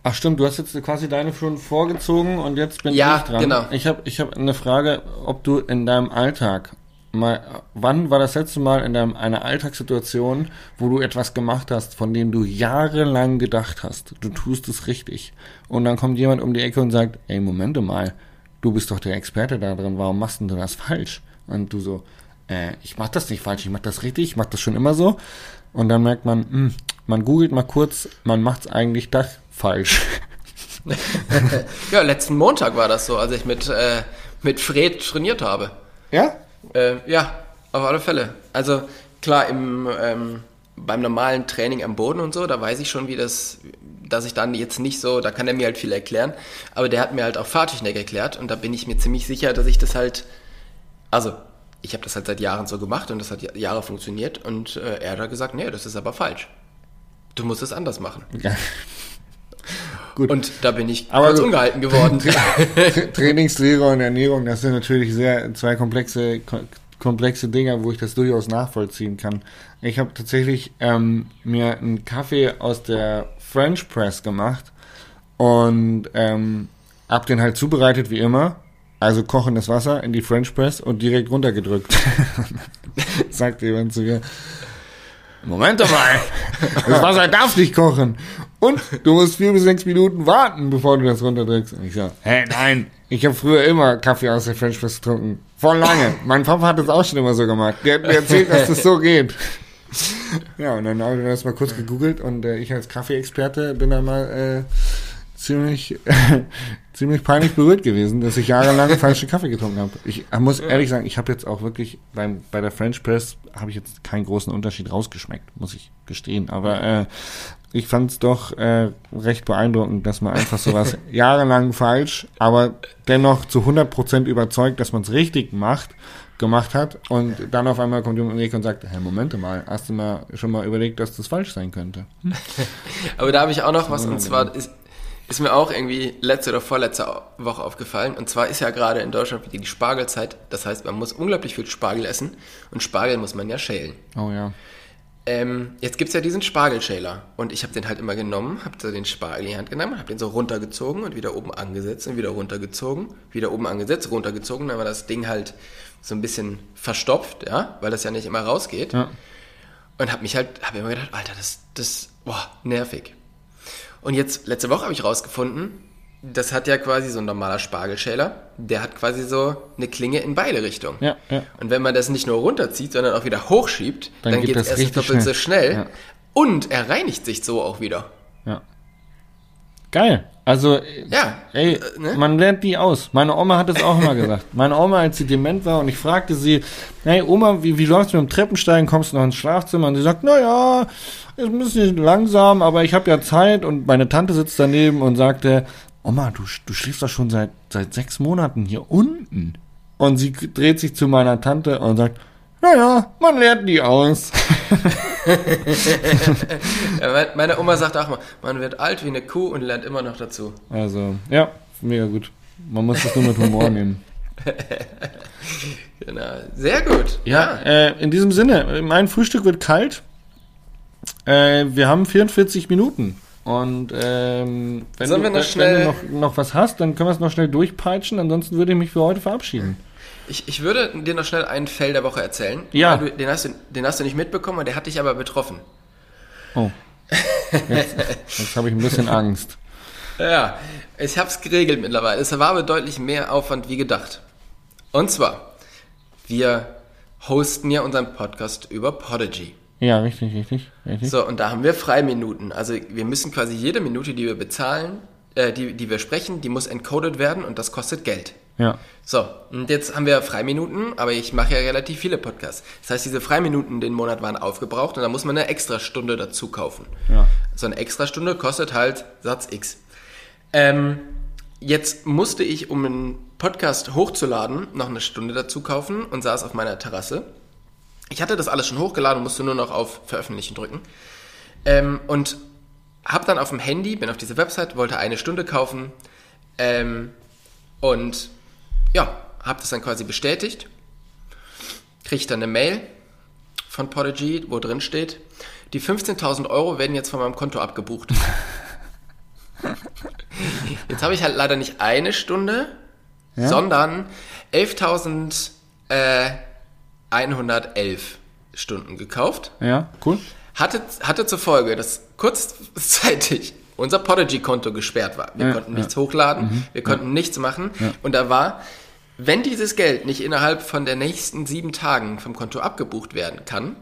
Ach stimmt, du hast jetzt quasi deine schon vorgezogen und jetzt bin ja, ich dran. Genau. Ich habe ich hab eine Frage, ob du in deinem Alltag mal, wann war das letzte Mal in deinem, einer Alltagssituation, wo du etwas gemacht hast, von dem du jahrelang gedacht hast, du tust es richtig. Und dann kommt jemand um die Ecke und sagt, ey, Momente mal, du bist doch der Experte da drin, warum machst du das falsch? Und du so, äh, ich mach das nicht falsch, ich mach das richtig, ich mach das schon immer so. Und dann merkt man, mh, hm, man googelt mal kurz, man macht's eigentlich doch falsch. ja, letzten Montag war das so, als ich mit, äh, mit Fred trainiert habe. Ja? Äh, ja, auf alle Fälle. Also klar, im, ähm, beim normalen Training am Boden und so, da weiß ich schon, wie das, dass ich dann jetzt nicht so, da kann er mir halt viel erklären, aber der hat mir halt auch Fahrtechnik erklärt und da bin ich mir ziemlich sicher, dass ich das halt, also ich habe das halt seit Jahren so gemacht und das hat Jahre funktioniert und äh, er hat gesagt, nee, das ist aber falsch. Du musst es anders machen. Ja. Gut. Und da bin ich aber kurz ungehalten geworden. Trainingslehre und Ernährung, das sind natürlich sehr zwei komplexe komplexe Dinge, wo ich das durchaus nachvollziehen kann. Ich habe tatsächlich ähm, mir einen Kaffee aus der French Press gemacht und ähm, hab den halt zubereitet wie immer. Also kochendes Wasser in die French Press und direkt runtergedrückt. Sagt jemand zu mir. Moment mal, das Wasser darf nicht kochen. Und du musst vier bis sechs Minuten warten, bevor du das runterdrückst. Und ich sag, hä, nein, ich habe früher immer Kaffee aus der French Press getrunken. Voll lange. mein Papa hat das auch schon immer so gemacht. Der hat mir erzählt, dass das so geht. Ja, und dann habe ich das mal kurz gegoogelt und äh, ich als Kaffeeexperte bin dann mal äh, ziemlich, ziemlich peinlich berührt gewesen, dass ich jahrelang falschen Kaffee getrunken habe. Ich muss ehrlich sagen, ich habe jetzt auch wirklich beim, bei der French Press habe ich jetzt keinen großen Unterschied rausgeschmeckt, muss ich gestehen. Aber äh, ich fand es doch äh, recht beeindruckend, dass man einfach sowas jahrelang falsch, aber dennoch zu 100% überzeugt, dass man es richtig macht, gemacht hat und dann auf einmal kommt jemand um den Weg und sagt, hey, Momente mal, hast du mal schon mal überlegt, dass das falsch sein könnte? aber da habe ich auch noch was und zwar ist, ist mir auch irgendwie letzte oder vorletzte Woche aufgefallen. Und zwar ist ja gerade in Deutschland wieder die Spargelzeit. Das heißt, man muss unglaublich viel Spargel essen. Und Spargel muss man ja schälen. Oh ja. Ähm, jetzt gibt's ja diesen Spargelschäler. Und ich habe den halt immer genommen, habe so den Spargel in die Hand genommen, habe den so runtergezogen und wieder oben angesetzt und wieder runtergezogen, wieder oben angesetzt, runtergezogen. Dann war das Ding halt so ein bisschen verstopft, ja, weil das ja nicht immer rausgeht. Ja. Und habe mich halt, habe immer gedacht, Alter, das, das, boah, nervig. Und jetzt, letzte Woche habe ich rausgefunden, das hat ja quasi so ein normaler Spargelschäler, der hat quasi so eine Klinge in beide Richtungen. Ja, ja. Und wenn man das nicht nur runterzieht, sondern auch wieder hochschiebt, dann, dann geht es erst doppelt so schnell. Ja. Und er reinigt sich so auch wieder. Geil. Also, ja, ey, äh, ne? man lernt die aus. Meine Oma hat es auch immer gesagt. Meine Oma, als sie dement war und ich fragte sie, hey Oma, wie, wie läuft's mit dem Treppensteigen? Kommst du noch ins Schlafzimmer? Und sie sagt, na ja, ist ein bisschen langsam, aber ich habe ja Zeit. Und meine Tante sitzt daneben und sagte, Oma, du, du schläfst doch schon seit, seit sechs Monaten hier unten. Und sie dreht sich zu meiner Tante und sagt, naja, man lernt die aus. ja, meine Oma sagt auch mal, man wird alt wie eine Kuh und lernt immer noch dazu. Also, ja, mega gut. Man muss das nur mit Humor nehmen. genau, sehr gut. Ja, ja. Äh, in diesem Sinne, mein Frühstück wird kalt. Äh, wir haben 44 Minuten. Und ähm, wenn, du, wir noch, schnell wenn du noch, noch was hast, dann können wir es noch schnell durchpeitschen. Ansonsten würde ich mich für heute verabschieden. Ich, ich würde dir noch schnell einen Fell der Woche erzählen. Ja. Du, den, hast du, den hast du nicht mitbekommen und der hat dich aber betroffen. Oh. Jetzt, jetzt habe ich ein bisschen Angst. Ja, ich habe es geregelt mittlerweile. Es war aber deutlich mehr Aufwand wie gedacht. Und zwar, wir hosten ja unseren Podcast über Podigy. Ja, richtig, richtig, richtig. So, und da haben wir Freiminuten. Also wir müssen quasi jede Minute, die wir bezahlen, äh, die, die wir sprechen, die muss encoded werden und das kostet Geld. Ja. So, und jetzt haben wir Freiminuten, aber ich mache ja relativ viele Podcasts. Das heißt, diese Freiminuten den Monat waren aufgebraucht und da muss man eine extra Stunde dazu kaufen. Ja. So eine extra Stunde kostet halt Satz X. Ähm, jetzt musste ich, um einen Podcast hochzuladen, noch eine Stunde dazu kaufen und saß auf meiner Terrasse. Ich hatte das alles schon hochgeladen, musste nur noch auf Veröffentlichen drücken. Ähm, und habe dann auf dem Handy, bin auf diese Website, wollte eine Stunde kaufen ähm, und ja, habe das dann quasi bestätigt. Kriege dann eine Mail von Podigy, wo drin steht, die 15.000 Euro werden jetzt von meinem Konto abgebucht. Jetzt habe ich halt leider nicht eine Stunde, Ja? sondern 11.111 Stunden gekauft. Ja, cool. Hatte, hatte zur Folge, dass kurzzeitig unser Podigy-Konto gesperrt war. Wir Ja, konnten ja. nichts hochladen, wir konnten nichts machen. Und da war, wenn dieses Geld nicht innerhalb von der nächsten sieben Tagen vom Konto abgebucht werden kann,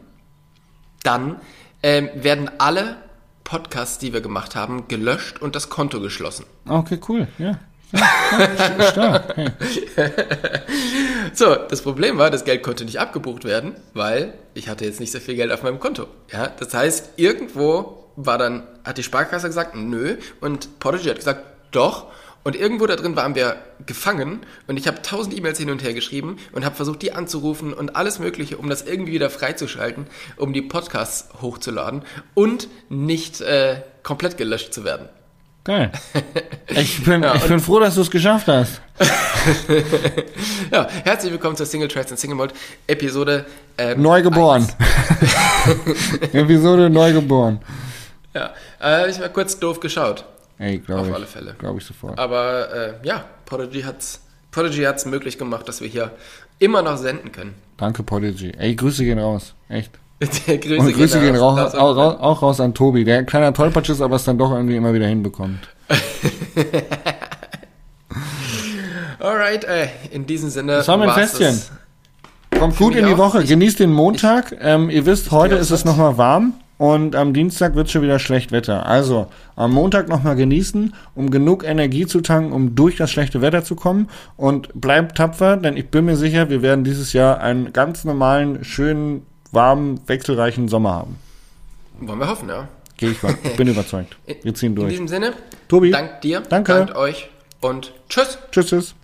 dann ähm, werden alle Podcasts, die wir gemacht haben, gelöscht und das Konto geschlossen. Okay, cool. Ja. stark. Hey. So, das Problem war, das Geld konnte nicht abgebucht werden, weil ich hatte jetzt nicht so viel Geld auf meinem Konto. Ja, das heißt, irgendwo war dann, hat die Sparkasse gesagt, nö, und Podigy hat gesagt, doch. Und irgendwo da drin waren wir gefangen und ich habe tausend E-Mails hin und her geschrieben und habe versucht, die anzurufen und alles Mögliche, um das irgendwie wieder freizuschalten, um die Podcasts hochzuladen und nicht äh, komplett gelöscht zu werden. Geil. Ich bin, Ja, ich bin froh, dass du es geschafft hast. Ja, herzlich willkommen zur Single Tracks and Single Mode Episode ähm, Neugeboren. Episode Neugeboren. Ja, äh, ich mal kurz doof geschaut. Ey, glaube Auf ich. alle Fälle. Glaube ich sofort. Aber äh, ja, Prodigy hat's, Prodigy hat's möglich gemacht, dass wir hier immer noch senden können. Danke, Podigy. Ey, Grüße gehen raus. Echt. Grüße, Und Grüße gehen raus, raus auch, raus, auch raus an Tobi, der ein kleiner Tollpatsch ist, aber es dann doch irgendwie immer wieder hinbekommt. Alright, äh, in diesem Sinne. Das war mein Festchen. Kommt gut in die. Woche. Ich- Genießt den Montag. ähm, ihr wisst, heute ist es nochmal warm und am Dienstag wird schon wieder schlecht Wetter. Also am Montag nochmal genießen, um genug Energie zu tanken, um durch das schlechte Wetter zu kommen. Und bleibt tapfer, denn ich bin mir sicher, wir werden dieses Jahr einen ganz normalen, schönen, warmen, wechselreichen Sommer haben. Wollen wir hoffen, ja. Gehe ich mal. Ich bin überzeugt. Wir ziehen In durch. diesem Sinne, Tobi, dank dir, danke. dankt euch und tschüss. Tschüss, tschüss.